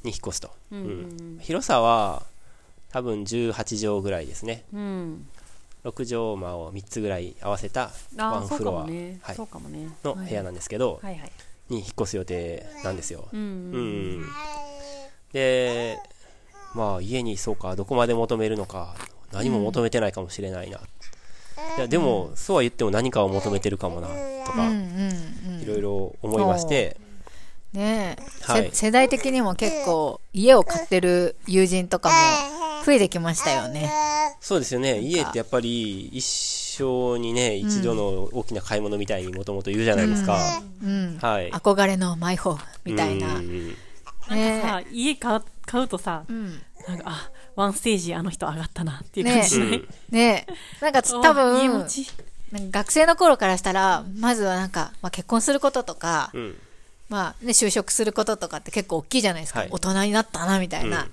に引っ越すと。うんうん広さは、多分18畳ぐらいですね。うん。6畳間を3つぐらい合わせたワンフロア。の部屋なんですけど、はいはい。に引っ越す予定なんですよ。うんうん。で、まあ家にそうか、どこまで求めるのか、何も求めてないかもしれないな。いや、でも、そうは言っても何かを求めてるかもな、とか。いろいろ思いまして、ねえ、はいせ世代的にも結構家を買ってる友人とかも増えてきましたよね。そうですよね、家ってやっぱり一生にね、一度の大きな買い物みたいにもともと言うじゃないですか。うん。はい。憧れのマイホームみたいな。うんうんねさ、家買う買うとさ、うん。なんか、あ、ワンステージあの人上がったなっていうね感じねえ。なんかつ多分持、ち？なんか学生の頃からしたら、まずはなんか、まあ、結婚することとか、うん。まあね、就職することとかって結構大きいじゃないですか。はい大人になったな、みたいな。うん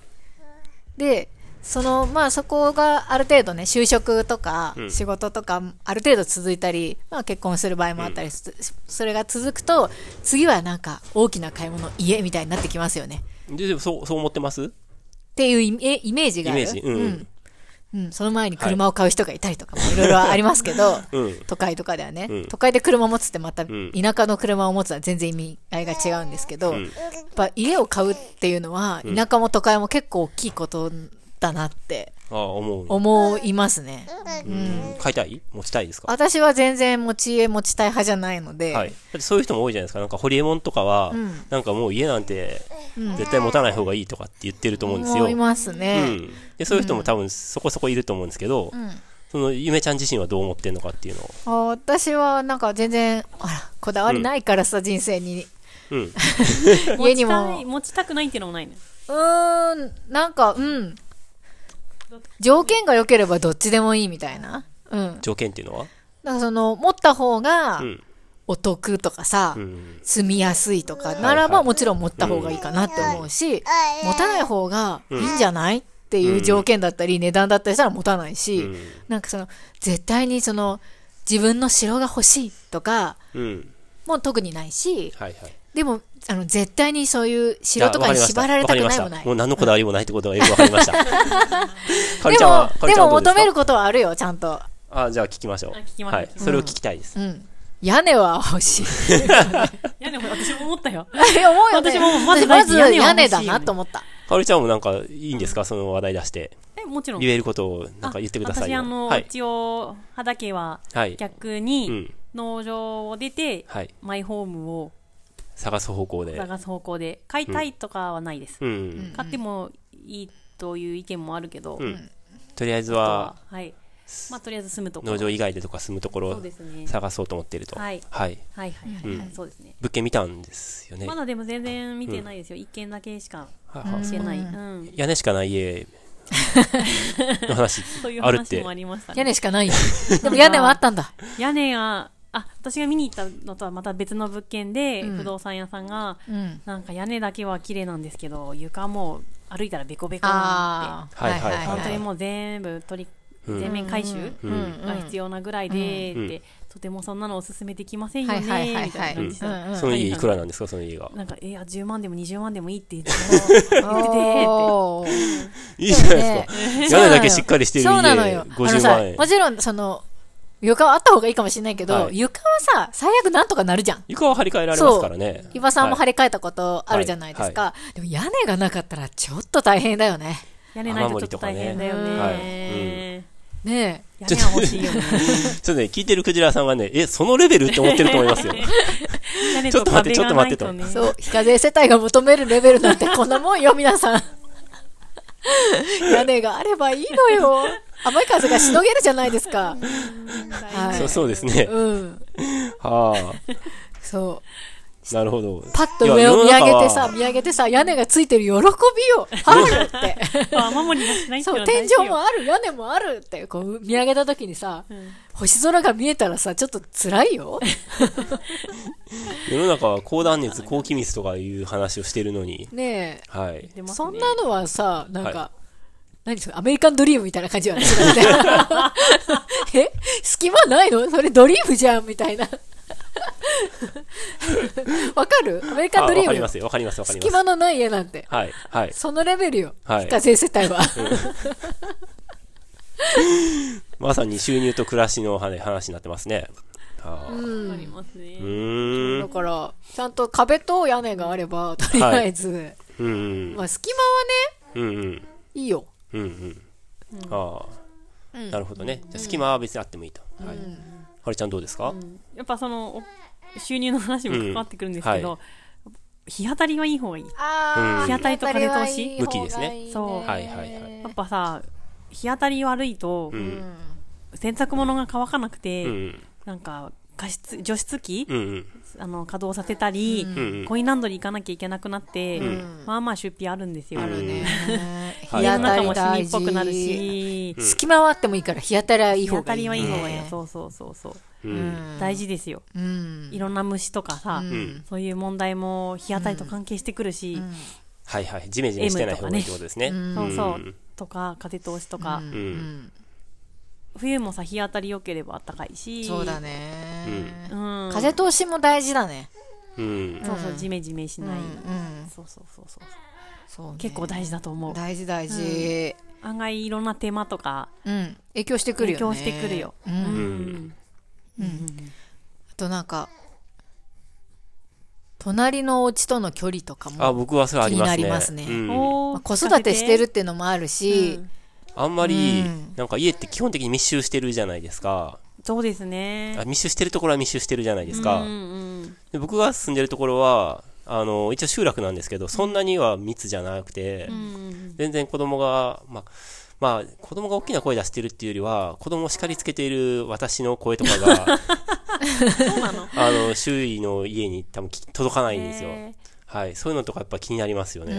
で、その、まあそこがある程度ね、就職とかうん仕事とか、ある程度続いたり、まあ結婚する場合もあったりす、それが続くと、次はなんか大きな買い物、家みたいになってきますよね。で、でもそう、そう思ってます？っていうイメイメージがある。イメージうんうん。うんその前に車を買う人がいたりとかもいろいろありますけど、うん。都会とかではね、うん。都会で車を持つってまた、ん。田舎の車を持つのは全然意味合いが違うんですけど、うん。やっぱ家を買うっていうのは、田舎も都会も結構大きいことだなってああ、思う。思いますね。うん。買いたい？持ちたいですか？私は全然持ち家持ちたい派じゃないので、はい。だってそういう人も多いじゃないですか。なんか、ホリエモンとかは、んなんかもう家なんて、絶対持たない方がいいとかって言ってると思うんですよ。思いますうね。ん。で、そういう人も多分そこそこいると思うんですけど、その、ゆめちゃん自身はどう思ってんのかっていうのを。あ私はなんか全然、あら、こだわりないからさ、人生に。うん。家にも持ちたい、持ちたくないっていうのもないね。うーん、なんか、うん。条件が良ければどっちでもいいみたいな。うん。条件っていうのは？だからその、持った方がうん。お得とかさ、うん。住みやすいとかならばもちろん持った方がいいかなって思うし、持たない方がいいんじゃないっていう条件だったり、値段だったりしたら持たないし、うんなんかその、絶対にその、自分の城が欲しいとか、うん。もう特にないし、はいはい。でも、あの、絶対にそういう城とかに縛られたくないもない。もう何のこだわりもないってことがよくわかりました。かおりでちゃんは、でもですか？求めることはあるよ、ちゃんと。あ、じゃあ聞きましょう。あ聞きますはいそれを聞きたいです。うん。屋根は欲しい。いや、でも私も思ったよ。いや思うよね。私もまずまず屋根だなと思った。かおりちゃんもなんかいいんですか？その話題出して。え、もちろん。言えることをなんか言ってくださいよ。私、あの、はい。一応、畑ははい。逆にうん。農場を出て、はい。マイホームを探す方向で。探す方向で、買いたいとかはないです。うん。買ってもいいという意見もあるけど、うんとりあえずは、はい。まあ、とりあえず住むところ。農場以外でとか住むところを。探そうと思っていると。はいはい。はいはいはい、はいそうですね。物件見たんですよね。まだでも全然見てないですよ。一軒だけしか見てない。うん。屋根しかない家の話 そういうあるって話もあ。りましたね。屋根しかないよ。でも屋根はあったんだ。屋根が、あ、私が見に行ったのとはまた別の物件で、うん不動産屋さんが、うん。なんか屋根だけは綺麗なんですけど、床も歩いたらベコベコなんああ。はいはいはいで、本当にもう全部取り、うん全面回収うんが必要なぐらいで、うんって、とてもそんなのおすすめできませんよね、はいはいはいみたいな感じで。うんうんその家いくらなんですかその家が？なんか、え、あ10万でも20万でもいいって言って言ってて、おーいいじゃないですか。屋根だけしっかりしてるそうなのよ。家、あの50万円。さもちろん、その、床はあった方がいいかもしれないけど、はい床はさ、最悪なんとかなるじゃん。床は張り替えられますからね。伊庭さんも張りり替えたことあるじゃないですか。でも屋根がなかったらちょっと大変だよね。屋根ないとちょっと大変だよね。雨漏りとかねね屋根は欲しいよね。ちょっとね、聞いてるクジラさんがね、え、そのレベルって思ってると思いますよ。屋根ちょっと待って壁がないとねちょっえ。そう、非課税世帯が求めるレベルなんてこんなもんよ、皆さん。屋根があればいいのよ。雨風がしのげるじゃないですか。はそうい。そうですね。うん。はそう。あ、なるほど。パッと上を見上げてさ、見上げてさ、屋根がついてる喜びよ。あるって。あ、守りがしないってそう、天井もある、屋根もあるって、こう、見上げた時にさ、ん星空が見えたらさ、ちょっと辛いよ。世の中は高断熱、高気密とかいう話をしてるのに、ねはい。え、出ますねそんなのはさ、なんか、は何それ、アメリカンドリームみたいな感じよね。え？隙間ないの？それドリームじゃんみたいな。わかる？アメリカあンドリームよわかりますよ、わかります、わかります。隙間のない家なんて。はい、はい。そのレベルよ。はい非課税世帯は。まさに収入と暮らしの話になってますね。はあうんありますね。うーん。だから、ちゃんと壁と屋根があれば、とりあえず、うんうん。まあ、隙間はね、うんうん。いいよ。うんうん。ああ、なるほどね。じゃあ隙間は別にあってもいいと。はい。はるちゃんどうですか？やっぱその、お収入の話も関わってくるんですけうん。ど、日当たりはいい方がいい。日当たりと風通し。武器ですね。そう。はいはいはい。やっぱさ、日当たり悪いとう、ん。洗濯物が乾かなくて、うん。なんか、加湿、除湿機、うん。うんあの、稼働させたり、うん。コインランドリー行かなきゃいけなくなって、んまあまあ出費あるんですよ。あるね日当た家の中もシミっぽくなる事。し、隙間はあってもいいから、日当たりはいい日当たり方がいい、ね。はいい方がいいよ。そうそうそうそう。うん。大事ですよ。うん。いろんな虫とかさ、んそういう問題も日当たりと関係してくるし、はいはい。ジメジメしてない方がいいってことですね。そうそううんとか風通しとか、うん。冬もさ日当たり良ければ暖かいしそうだね、うん、風通しも大事だね。うん。そうそうジメジメしない、うん。そうそうそうそうそうね結構大事だと思う大事大事。案外いろんな手間とかうん。影響してくるよね。影響してくるよ、う。うんんあとなんか、隣のお家との距離とかも。あ、僕はそれありますね。気になりますねうんおーまあ子育てしてるっていうのもあるうしん、あんまりうん、なんか家って基本的に密集してるじゃないですか。そうですねあ密集してるところは密集してるじゃないですか。うんうんで僕が住んでるところは、あの、一応集落なんですけど、そんなには密じゃなくて、うん全然子供が、まあ、まあ、子供が大きな声出してるっていうよりは、子供を叱りつけている私の声とかが、あの、周囲の家に多分き届かないんですよ。へはい。そういうのとかやっぱ気になりますよね。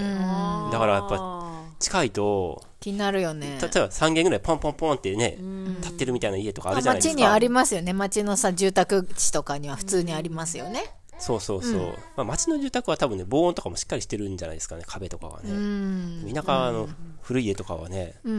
だからやっぱ近いと、気になるよね。例えば3軒ぐらいポンポンポンってね、立ってるみたいな家とかあるじゃないですか。街にありますよね。街のさ、住宅地とかには普通にありますよね。そうそうそう。まあ、町の住宅は多分ね、防音とかもしっかりしてるんじゃないですかね、壁とかはね。うん。田舎の古い家とかはね、うんう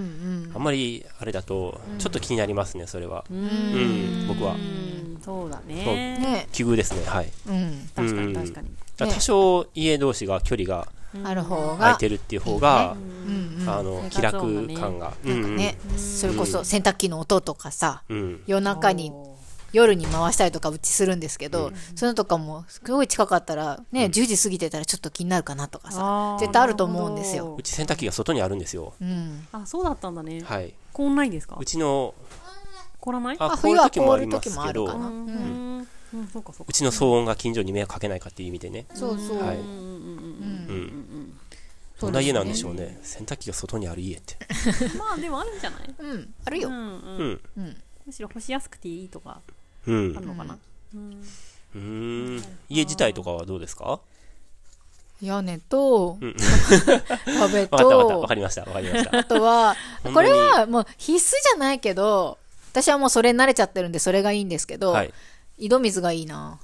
ん。あんまりあれだと、ちょっと気になりますね、それは。うん、僕は。うんそうだねね。奇遇ですね、はい。うん。確かうんに確かにだから多少家同士が距離がある方空いが、てるっていう方が、うんうん。あの、気楽ね感が。ね、それこそ洗濯機の音とかさ。夜中に、夜に回したりとかうちするんですけど、そういうのとかもすごい近かったら、ね、10時過ぎてたらちょっと気になるかなとかあさー、絶対あると思うんですよ。うち洗濯機が外にあるんですよ。うん。あそうだったんだね。はい。凍んないんですか？うちの、凍らない？あ、冬は凍る時もあるか、な。うんうちの騒音が近所に迷惑かけないかっていう意味でね。そうそう。はい。うんうんうんうん。そうんですねどな家なんでしょうね。洗濯機が外にある家って。う んまあでもあるんじゃない？うん。あるよ。うんううんん。うん。むしろ干しやすくていいとかうんある。のかなうーん。家自体とかはどうですか？屋根と、ん壁 わかったわかった。わとか、りました。わかりました。あとは、これはもう必須じゃないけど、私はもうそれに慣れちゃってるんでそれがいいんですけど、はい。井戸水がいいな。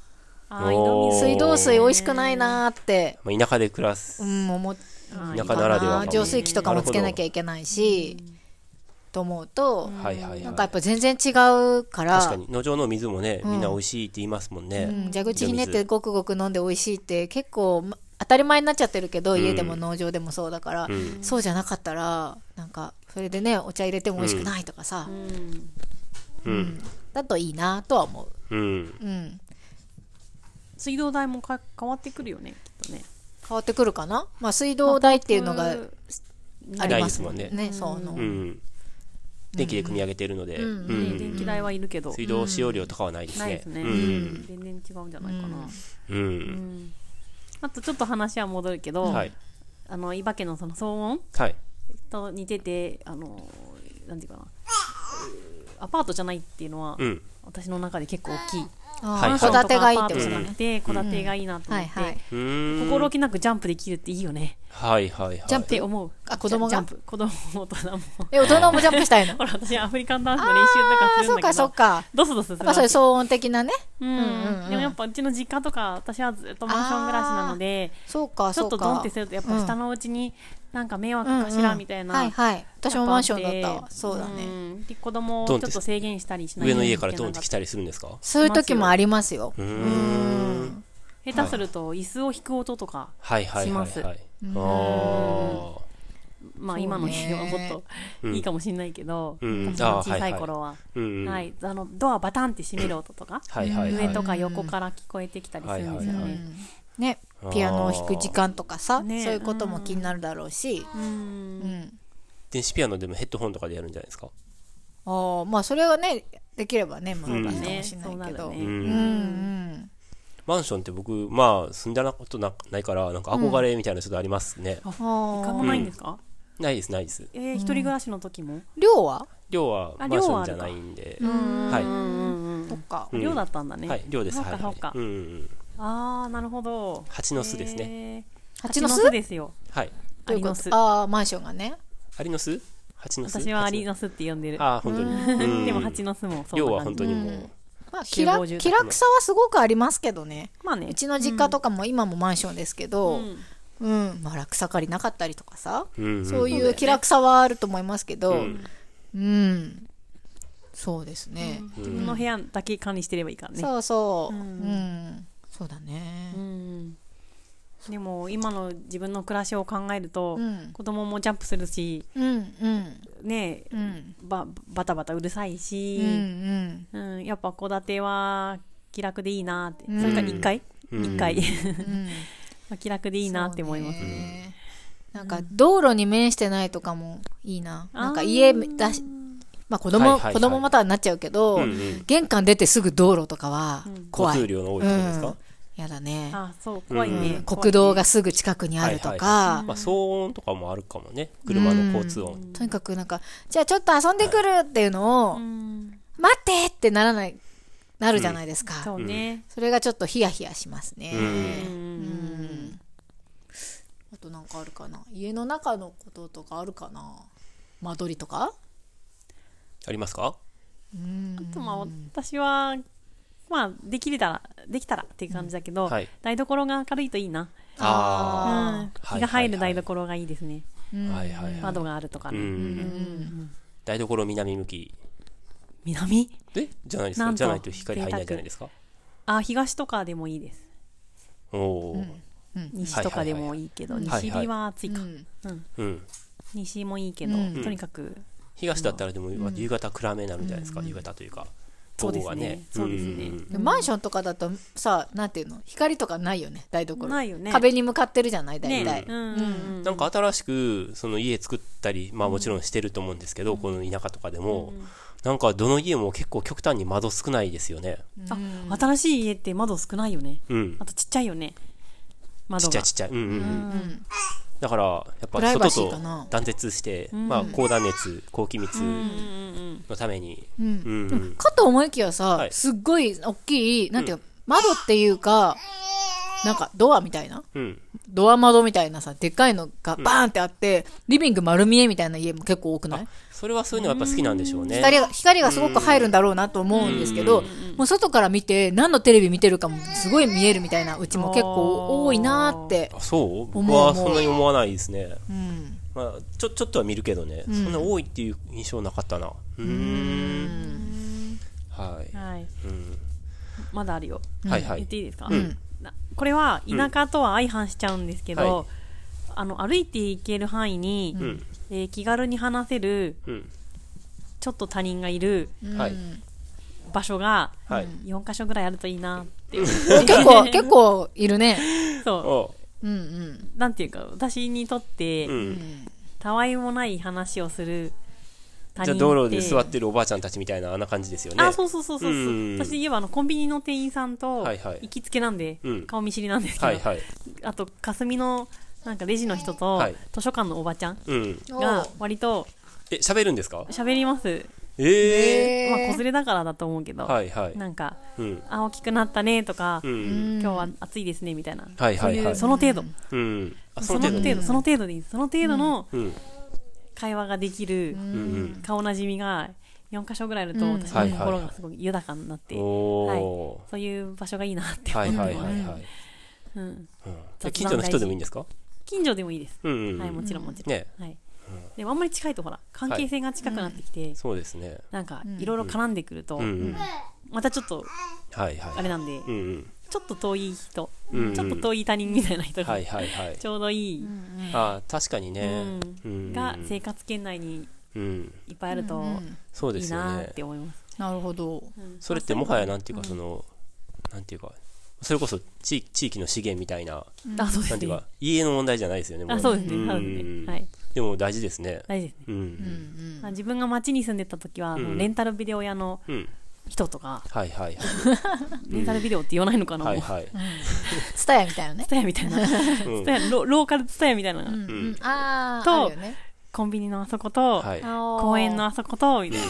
水水道水美味しくないなーって、まあ、田舎で暮らすう。ん、思っあー田舎ならではかも浄水器とかもつけなきゃいけないし、と思うと、はいはいはい。なんかやっぱ全然違うから、確かに。農場の水もね、みんな美味しいって言いますもんね。うん、蛇口ひねって水ごくごく飲んで美味しいって結構ま当たり前になっちゃってるけど、家でも農場でもそうだから、んそうじゃなかったらなんかそれでねお茶入れても美味しくないとかさ、うんうん。だといいなとは思う、うん。うん、水道代もか変わってくるよねきっとね。変わってくるかな、まあ、水道代っていうのがありますもんね。ないそうの、うん。電気で組み上げてるので、うん。うん。ね電気代はいるけど。水道使用量とかはないですね。ないですね。うん。全然違うんじゃないかな。う。うん。ん。あとちょっと話は戻るけどはい。あの伊庭家のその騒音はい。と似ててあのなんていうかなアパートじゃないっていうのはうん。私の中で結構大きい。戸建てがいいってことだね、で戸建てがいいなと思って、はいはい、うーん。心置きなくジャンプできるっていいよねはいはいはい。ジャンプって思う？あ子供が？ジャンプ。子供も大人も。え大人もジャンプしたいの？ほら私アフリカンダンスの練習とかああそうかするんだけど。そうかドスドスするやっぱそういう騒音的なね。うんうん。うんでもやっぱうちの実家とか私はずっとマンション暮らしなのでそうかちょっとそうかドンってするとやっぱ下のうちになんか迷惑かしらみたいな、はいはい。私もマンションだったそうだね、ん。で子供をちょっと制限したりしない上の家からドンとって来たりするんですかそういう時もありますようーん。下手すると椅子を引く音とか、はいはいはいしはい。ああ。まあ今の家はもっといいかもしれないけど、小さい頃は。はい、あのドアバタンって閉める音とか、はいはいはい。上とか横から聞こえてきたりするんですよね。ねピアノを弾く時間とかさ、ね。そういうことも気になるだろうし、うん。うん。電子ピアノでもヘッドホンとかでやるんじゃないですか？あーまあそれがねできればねまあいいかもねしれそうないけど、なるね。うん。うんうんマンションって僕、まあ、住んだことなないから、なんか憧れみたいなのちょっとありますね。あ一回もーないんですか、ないです、ないです。えー、一人暮らしの時も、寮は？寮はマあンションじゃないんで。うんはい。うんうんうんそっか、うん寮だったんだね。はい、寮です。はい、はいかそうんうんうん。ああなるほど。蜂の巣ですね。ね。蜂の巣？蜂の巣ですよ。はい。アリの巣とああマンションがねアリの巣？蜂の巣？私はアリのの巣って呼んでる。ああ、本当に。うんでも蜂の巣もそ寮は。本当にもう、まあ気楽集合住宅気楽さはすごくありますけどね。まあね。う。ちの実家とかも今もマンションですけど、うん。うん、まあ落草刈りなかったりとかさ、うん。そういう気楽さはあると思いますけど、ううん。ん、そうですね、自分の部屋だけ管理してればいいからね。そうそう、ううんん、そうだね。う。ん。でも今の自分の暮らしを考えると、うん。子供もジャンプするし、うん、うん、ねうん、ばバタバタうるさいうん、し、うん、うんやっぱ戸建ては気楽でいいなって、うん。それから1階、うん。一階うん。まあ気楽でいいなって思います。ね。なんか道路に面してないとかもいいな。なんか家だし、まあ子供、はいはいはい。子供またになっちゃうけど、うんうん。玄関出てすぐ道路とかは怖い。交通量の多いところですか、うんやだね。あそう怖いね、うん。国道がすぐ近くにあるとか、はいはいまあ、騒音とかもあるかもね。車の交通音。とにかくなんか、じゃあちょっと遊んでくるっていうのを、うん。待ってってならない、なるじゃないですか。そうね、それがちょっとヒヤヒヤしますね。うん。うん。あとなんかあるかな。家の中のこととかあるかな。間取りとか？ありますか？あとまあ私はまあできれたらできたらっていう感じだけど、はい。台所が明るいといいな、うん。あ、日が入る台所がいいですね、あはいはいはい。窓があるとかね、うん。台所南向き。南？え？じゃないですか。じゃないと光入らないじゃないですか。あ東とかでもいいです。おおー西とかでもいいけど、はいはい。はい西日は暑いか、うん。うん。西もいいけど、うん。とにかく。東だったらでも夕方暗めになるんじゃないですか。夕方というかそうですね。そうですね。マンションとかだとさなんていうの？光とかないよね。台所ないよね。壁に向かってるじゃない？大ね体、うんうんうん。なんか新しくその家作ったりまあもちろんしてると思うんですけどこの田舎とかでもなんかどの家も結構極端に窓少ないですよね。あ新しい家って窓少ないよね。うん。あとちっちゃいよねちっちゃいちっちゃい。うんうんうん。だからやっぱ外と断絶してまあ高断熱高気密のために。かと思いきやさ、はい。すっごい大きいなんていうか、窓っていうかなんかドアみたいな？うん。ドア窓みたいなさでっかいのがバーンってあって、リビング丸見えみたいな家も結構多くない？それはそういうのがやっぱ好きなんでしょうね。光が光がすごく入るんだろうなと思うんですけど、もう外から見て何のテレビ見てるかもすごい見えるみたいなうちも結構多いなーって、あそう？僕はそんなに思わないですね。うん、まあちょちょっとは見るけどね。そんな多いっていう印象なかったな。うーん。はい。はい。うん。まだあるよ。はいはい。言っていいですか、ん。なこれは田舎とは相反しちゃうんですけど、はい。あの歩いていける範囲に、うんえー気軽に話せるうん。ちょっと他人がいるはい。場所がはい。4箇所ぐらいあるといいな。って、結構 結構いるね。そおう。んうん。うなんていうか私にとって、うん。たわいもない話をするじゃあ道路で座ってるおばあちゃんたちみたいなあんな感じですよね。あそうそうそうそうそう、うん。私で言えばあのコンビニの店員さんとはいはい。行きつけなんで、うん。顔見知りなんですけど、はいはい。あと霞のなんかレジの人と、はい。図書館のおばちゃんうん。が割とえ喋るんですか？喋ります、ええまあ子連れだからだと思うけど、はいはい。なんかうん。あ大きくなったねとか、うん。今日は暑いですねみたいな、はいはいはい。そういうその程度、うん。あその程度その程度でいい。その程度のうん。会話ができるうんうん。顔なじみが4箇所ぐらいあると、うん。私の心がすごく豊かになって、おおそういう場所がいいなってはい思ってます、はいはいはい。うん、うん雑談近所の人でもいいんですか？近所でもいいです、うんうんはいもちろんもちろん、ね。はい。でもあんまり近いとほら関係性が近くなってきて、そうですね。なんかいろいろ絡んでくると、うんうん。またちょっとはいはい。あれなんで、うんうん。ちょっと遠い人、うんうん。ちょっと遠い他人みたいな人が、はいはいはい。ちょうどいい、あー確かにね。うん。うんが生活圏内にうん。いっぱいあるとそうでいいなって思います。なるほど。うん。それってもはやなんていうかそのなんていうかそれこそ地地域の資源みたいなあ、そうですね。なんていうか。家の問題じゃないですよねもあ、そうですね。ん。そうですね。はい。でも大事ですね。大事ですね。うん。あ自分が街に住んでた時は、ん。レンタルビデオ屋のうん。人とか、はいはいはい。レンタルビデオって言わないのかな、もう。はい。はいツタヤみたいなね。ツタヤみたいな。ツタヤロローカルツタヤみたいな。うん。うん。ああとあるよね。コンビニのあそこと、はい。公公園のあそこと、みたいな。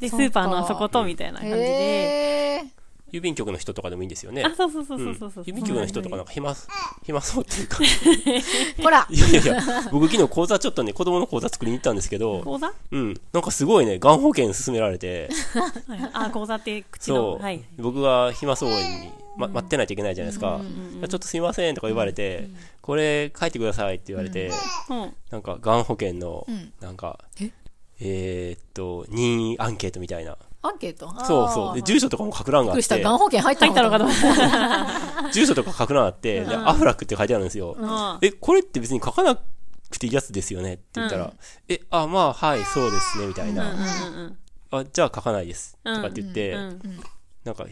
で、スそうかーパーのあそこと、みたいな感じで。へえ郵便局の人とかでもいいんですよね。あ、そうそうそううんそうそう。郵便局の人とかなんか暇暇そうっていうか。ほら。いやいやいや僕昨日講座ちょっとね子供の講座作りに行ったんですけど講座？うん。なんかすごいねがん保険勧められて。はいあ、講座って口の。そう、はい。僕が暇そうに、ま、待ってないといけないじゃないですか、ちょっとすいませんとか言われて、これ書いてくださいって言われて、うん。なんかがん保険のん。なんか、え？えーっと任意アンケートみたいなアンケート？そうそう。で住所とかも書く欄があっびっくりしてたがん保険入ったのかと思った。住所とか書く欄あって、でアフラックって書いてあるんですよ、うん。えこれって別に書かなくていいやつですよね？って言ったら、えあまあはいそうですねみたいな、あじゃあ書かないです。とかって言って、うん。なんか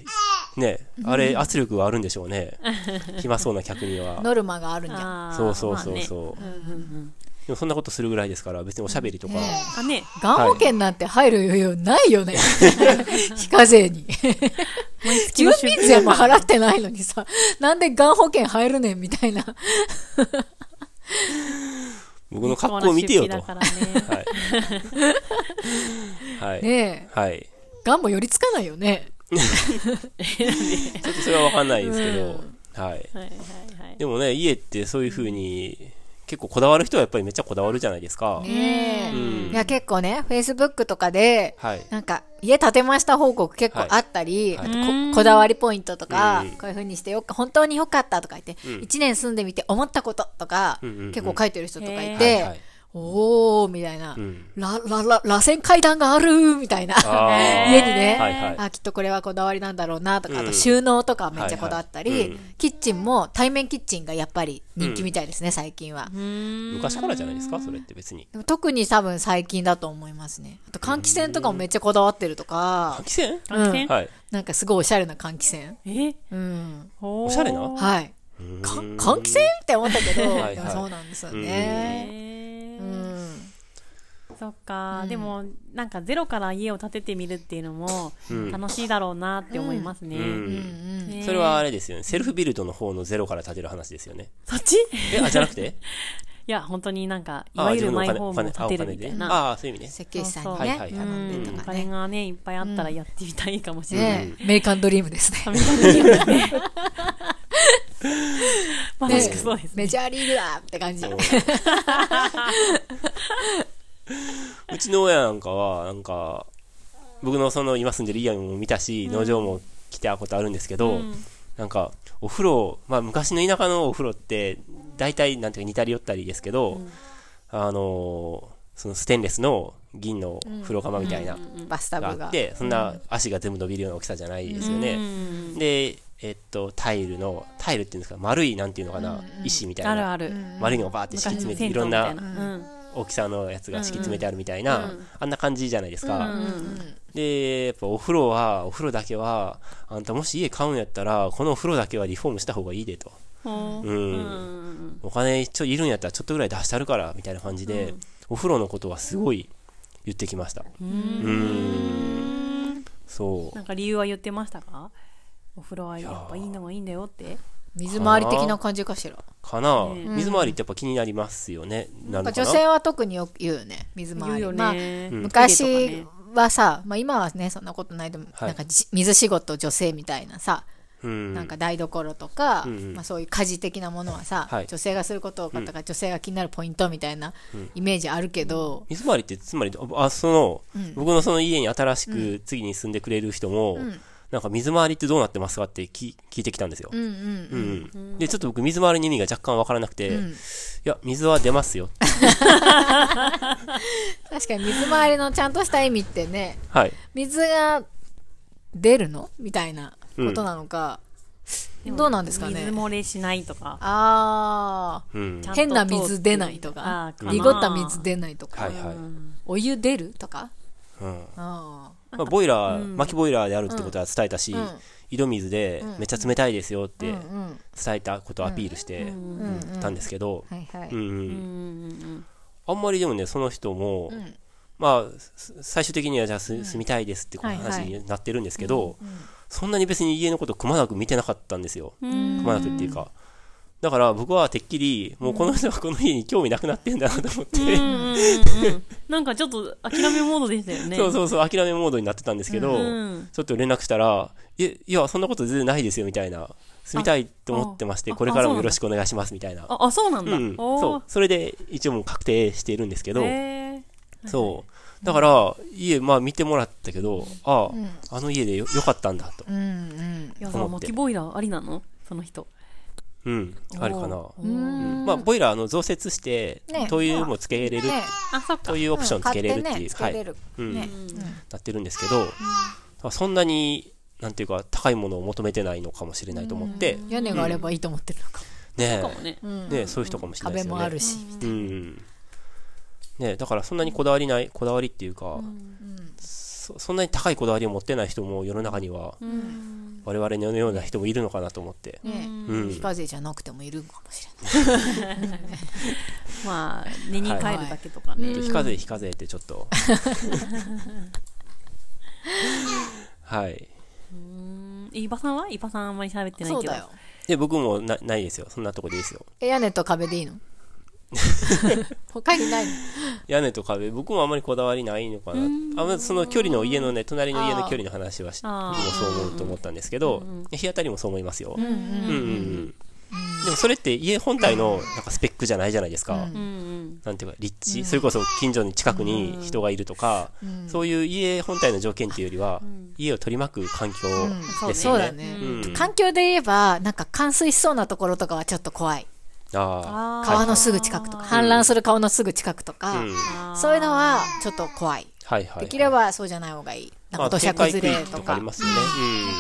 ねあれ圧力があるんでしょうね。暇そうな客には。ノルマがあるんじゃ。そうそうそうまそう、でもそんなことするぐらいですから別におしゃべりとか、ねあ、ね。がん保険なんて入る余裕ないよね。非課税に。住民税も払ってないのにさ。なんでがん保険入るねんみたいな。僕の格好を見てよと、ね。はい。はい、ねえ。はい。がんも寄りつかないよね。ちょっとそれは分かんないですけど、はい。でもね家ってそういう風に結構こだわる人はやっぱりめっちゃこだわるじゃないですか。ねえ、うん。いや結構ね、Facebook とかで、はい。なんか、家建てました報告結構あったり、はい。あとはい。ここだわりポイントとか、うん。こういう風にしてよく、本当に良かったとか言って、うん。1年住んでみて思ったこととか、うんうんうん。結構書いてる人とかいへて、はいはいおー、みたいな、うん。ら、ら、ら、螺旋階段があるみたいな。家にね、はいはい。あ、きっとこれはこだわりなんだろうなとか、あうん。と収納とかめっちゃこだわったり、はいはい。うん。キッチンも対面キッチンがやっぱり人気みたいですね、最近は。昔からじゃないですか？それって別に。特に多分最近だと思いますね。あと換気扇とかもめっちゃこだわってるとか。換、気扇？換気扇？はい。なんかすごいおしゃれな換気扇。え？うん。おおしゃれな？はい。換気扇？って思ったけど、はいはい。でもそうなんですよへね。ーうん。そっか、うん。でもなんかゼロから家を建ててみるっていうのもうん。楽しいだろうなって思いますね、それはあれですよね。セルフビルドの方のゼロから建てる話ですよね。そっち？いえ、あ、じゃなくて？や本当になんかいあわゆるマイホームを建てるみたいな。ああ、そういう意味ね。設計士さんにね、はい頼んでうん。おとかね。金がねいっぱいあったらやってみたいかもしれない、ねメリカンドリームですね。まさしくそうですね。メジャーリーグだって感じ。そう。うちの親なんかは、なんか、僕のその今住んでる家も見たし、農場も来たことあるんですけど、うん。なんか、お風呂、まあ昔の田舎のお風呂って、大体なんていうか似たり寄ったりですけど、あのーそのステンレスの銀の風呂釜みたいな、バスタブが。があって、そんな足が全部伸びるような大きさじゃないですようね。ん。で、えっと、タイルの、タイルっていうんですか、丸い、なんていうのかな、石みたいな、あるある、丸いのがバーって敷き詰めて、いろんなうん。大きさのやつが敷き詰めてあるみたいな、うんあんな感じじゃないですか。うんで、やっぱお風呂は、お風呂だけは、あんたもし家買うんやったら、このお風呂だけはリフォームした方がいいでと。ほう。うん。うん。お金ちょいるんやったらちょっとぐらい出してあるから、みたいな感じで、お風呂のことはすごい言ってきました。うん。そう。なんか理由は言ってましたか？お風呂はやっぱいいのがいいんだよって。水回り的な感じかしら？かな、ね水回りってやっぱ気になりますよね。ななんかるのかな女性は特によく言うよね、水回り。言うよまあね、うん。昔はさ、まあ今はね、そんなことないでも、はい。なんかじ水仕事女性みたいなさ、うん。なんか台所とか、うんうん。まあそういう家事的なものはさ、はい。女性がすること多かったから、女性が気になるポイントみたいなイメージあるけど、水回りって、つまり、あ、その、うん。僕のその家に新しく次に住んでくれる人も、んなんか水回りってどうなってますかって聞聞いてきたんですよ。うんうんうん。で、ちょっと僕水回りの意味が若干わからなくて、うんいや、水は出ますよ。確かに水回りのちゃんとした意味ってね、はい。水が出るのみたいなことなのか、どうなんですかね？水漏れしないとかあうん変な水出ないとあか濁った水出ないとか、はいはい。お湯出るとか？うん。あまあ、ボイラー、薪ボイラーであるってことは伝えたし、うん。井戸水でめっちゃ冷たいですよっーてうんうん。伝えたことをアピールしてうん。うんたんですけど、あんまりでもね、その人も、ん。まあ、す最終的にはじゃあす住みたいですってこうはいはい話になってるんですけど、そんなに別に家のことくまなく見てなかったんですよ。くまなくっていうか。だから僕はてっきり、もうこの人はこの家に興味なくなってんだなと思って、うんうんうん。うんなんかちょっと諦めモードでしたよね。そうそうそう、諦めモードになってたんですけど、うんちょっと連絡したら、いや、そんなこと全然ないですよ、みたいな。住みたいと思ってまして、あこれからもよろしくお願いします、みたいな。ああそうなんだ、うん。そう。それで、一応もう確定しているんですけど、そう。だから、家、まあ見てもらったけど、ああ、あの家でよよかったんだと。うんうん。いやさ思って。薪ボイラーありなの？その人うん。あるかな。まあ、ボイラー、あの、増設してね、灯油もつけれる、というオプションつけれるっていう、うん。買ってねつけれる。うん、ね。なってるんですけど、そんなに、なんていうか、高いものを求めてないのかもしれないと思って、屋根があればいいと思ってるのか、ねね。そういう人かもしれないで壁すよね。もあるし、うん。ねだからそんなにこだわりない、こだわりっていうか、そそんなに高いこだわりを持ってない人も世の中には、我々のような人もいるのかなと思って。ね。うん。非課税じゃなくてもいるかもしれない。まあ根に帰るだけとかね、非課税、非課税ってちょっと。はい。うん。伊庭さんは？伊庭さんあんまり喋ってないけど。そうだよ。で、僕もなないですよ。そんなとこでいいですよ。え屋根と壁でいいの？他にないの？屋根と壁、僕もあんまりこだわりないのかな。あんまその距離の家のね、隣の家の距離の話はし、僕もそう思うと思ったんですけど、日当たりもそう思いますよ。うんうんうん。でもそれって家本体のなんかスペックじゃないじゃないですか。うんうんうん。なんていうか、立地、それこそ近所に近くに人がいるとか、そういう家本体の条件っていうよりは、家を取り巻く環境ですよね。そうだね、うん。環境で言えばなんか冠水しそうなところとかはちょっと怖いあ川のすぐ近くとか氾濫する川のすぐ近くとか、そういうのはちょっと怖いはいはい。できればそうじゃない方がいいなんか土砂崩れととかかありますよね。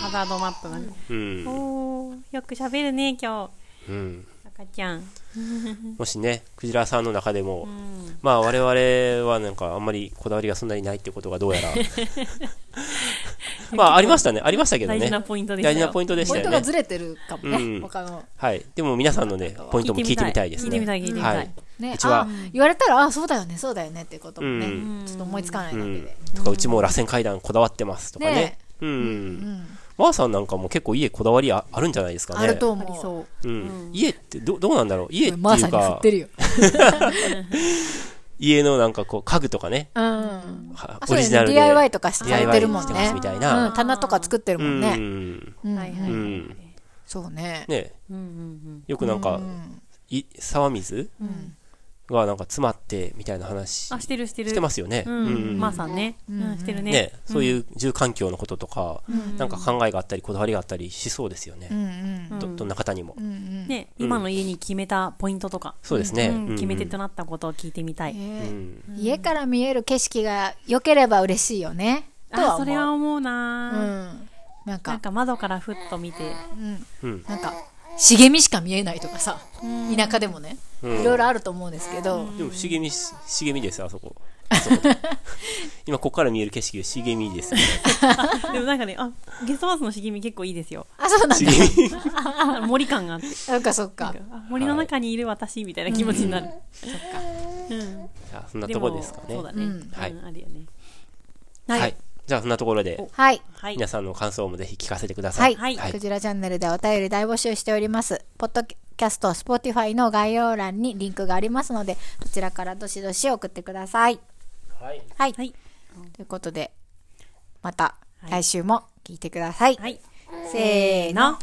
ハザードマップがね。うん。うん。おー、よく喋るね、今うん。日。赤ちゃん。もしね、クジラさんの中でも、うん。まあ我々はなんかあんまりこだわりがそんなにないってことがどうやら。まあありましたね。ありましたけどね。大事なポイントでしたよ大事なポイントでしポたよね。イントがずれてるかもね、うん他のはい。でも皆さんのね、ポイントも聞いてみたいですね。聞いてみたい、聞いてみたい。はいねうちはあ言われたらあそうだよねそうだよねっていうこともね、うんちょっと思いつかないだけうんで、。とか、うちも螺旋階段こだわってますとかねね。うん。うんマーさんなんかも結構家こだわりああるんじゃないですかね。あるとあ思うう。うん。家ってどどうなんだろう？家ってマーさんに振いうかっ、てるよ、家のなんかこう家具とかね、うん、オリジナルで。DIY とかしてるもん DIY してまねすみたいな。うん、棚とか作ってるうもんね、ん。うん。はいはい。うん。そうね。ね。うんうんよくなんかう、ん。い沢水？うんがなんか詰まってみたいな話あ、してるしてる。してますよね。ううんん。まーさんね。うんうん、してるね。ね、そういう住環境のこととか、んなんか考えがあったり、こだわりがあったりしそうですよね。うんうんどどんな方にも。うんうんね、今の家に決めたポイントとか。そうですね。決め手となったことを聞いてみたい。家から見える景色が良ければ嬉しいよねあ、思そうれは思ううななんかか窓からふっと見て。なんか茂みしか見えないとかさ田舎でもねうんいろいろあると思うんですけどでも、茂み、茂みです、あそこ。あそこ今、ここから見える景色、茂みですよね。でもなんかね、あ、ゲストハウスの茂み結構いいですよ。あそうなんだ 森感があって。そっかそっかあ森の中にいる私みたいな気持ちになる。そっかうん。あそんなとこですかね。そうだね。うんうんはいあるよね。はい。じゃあ、そんなところで、はいはい。皆さんの感想もぜひ聞かせてくださ。はいい、はいクジラチャンネルでお便り大募集しております。ポッドキャスト、スポーティファイの概要欄にリンクがありますので、そちらからどしどし送ってください。はい。はい。はい。ということで、またはい来週も聞いてください。はい。せーの。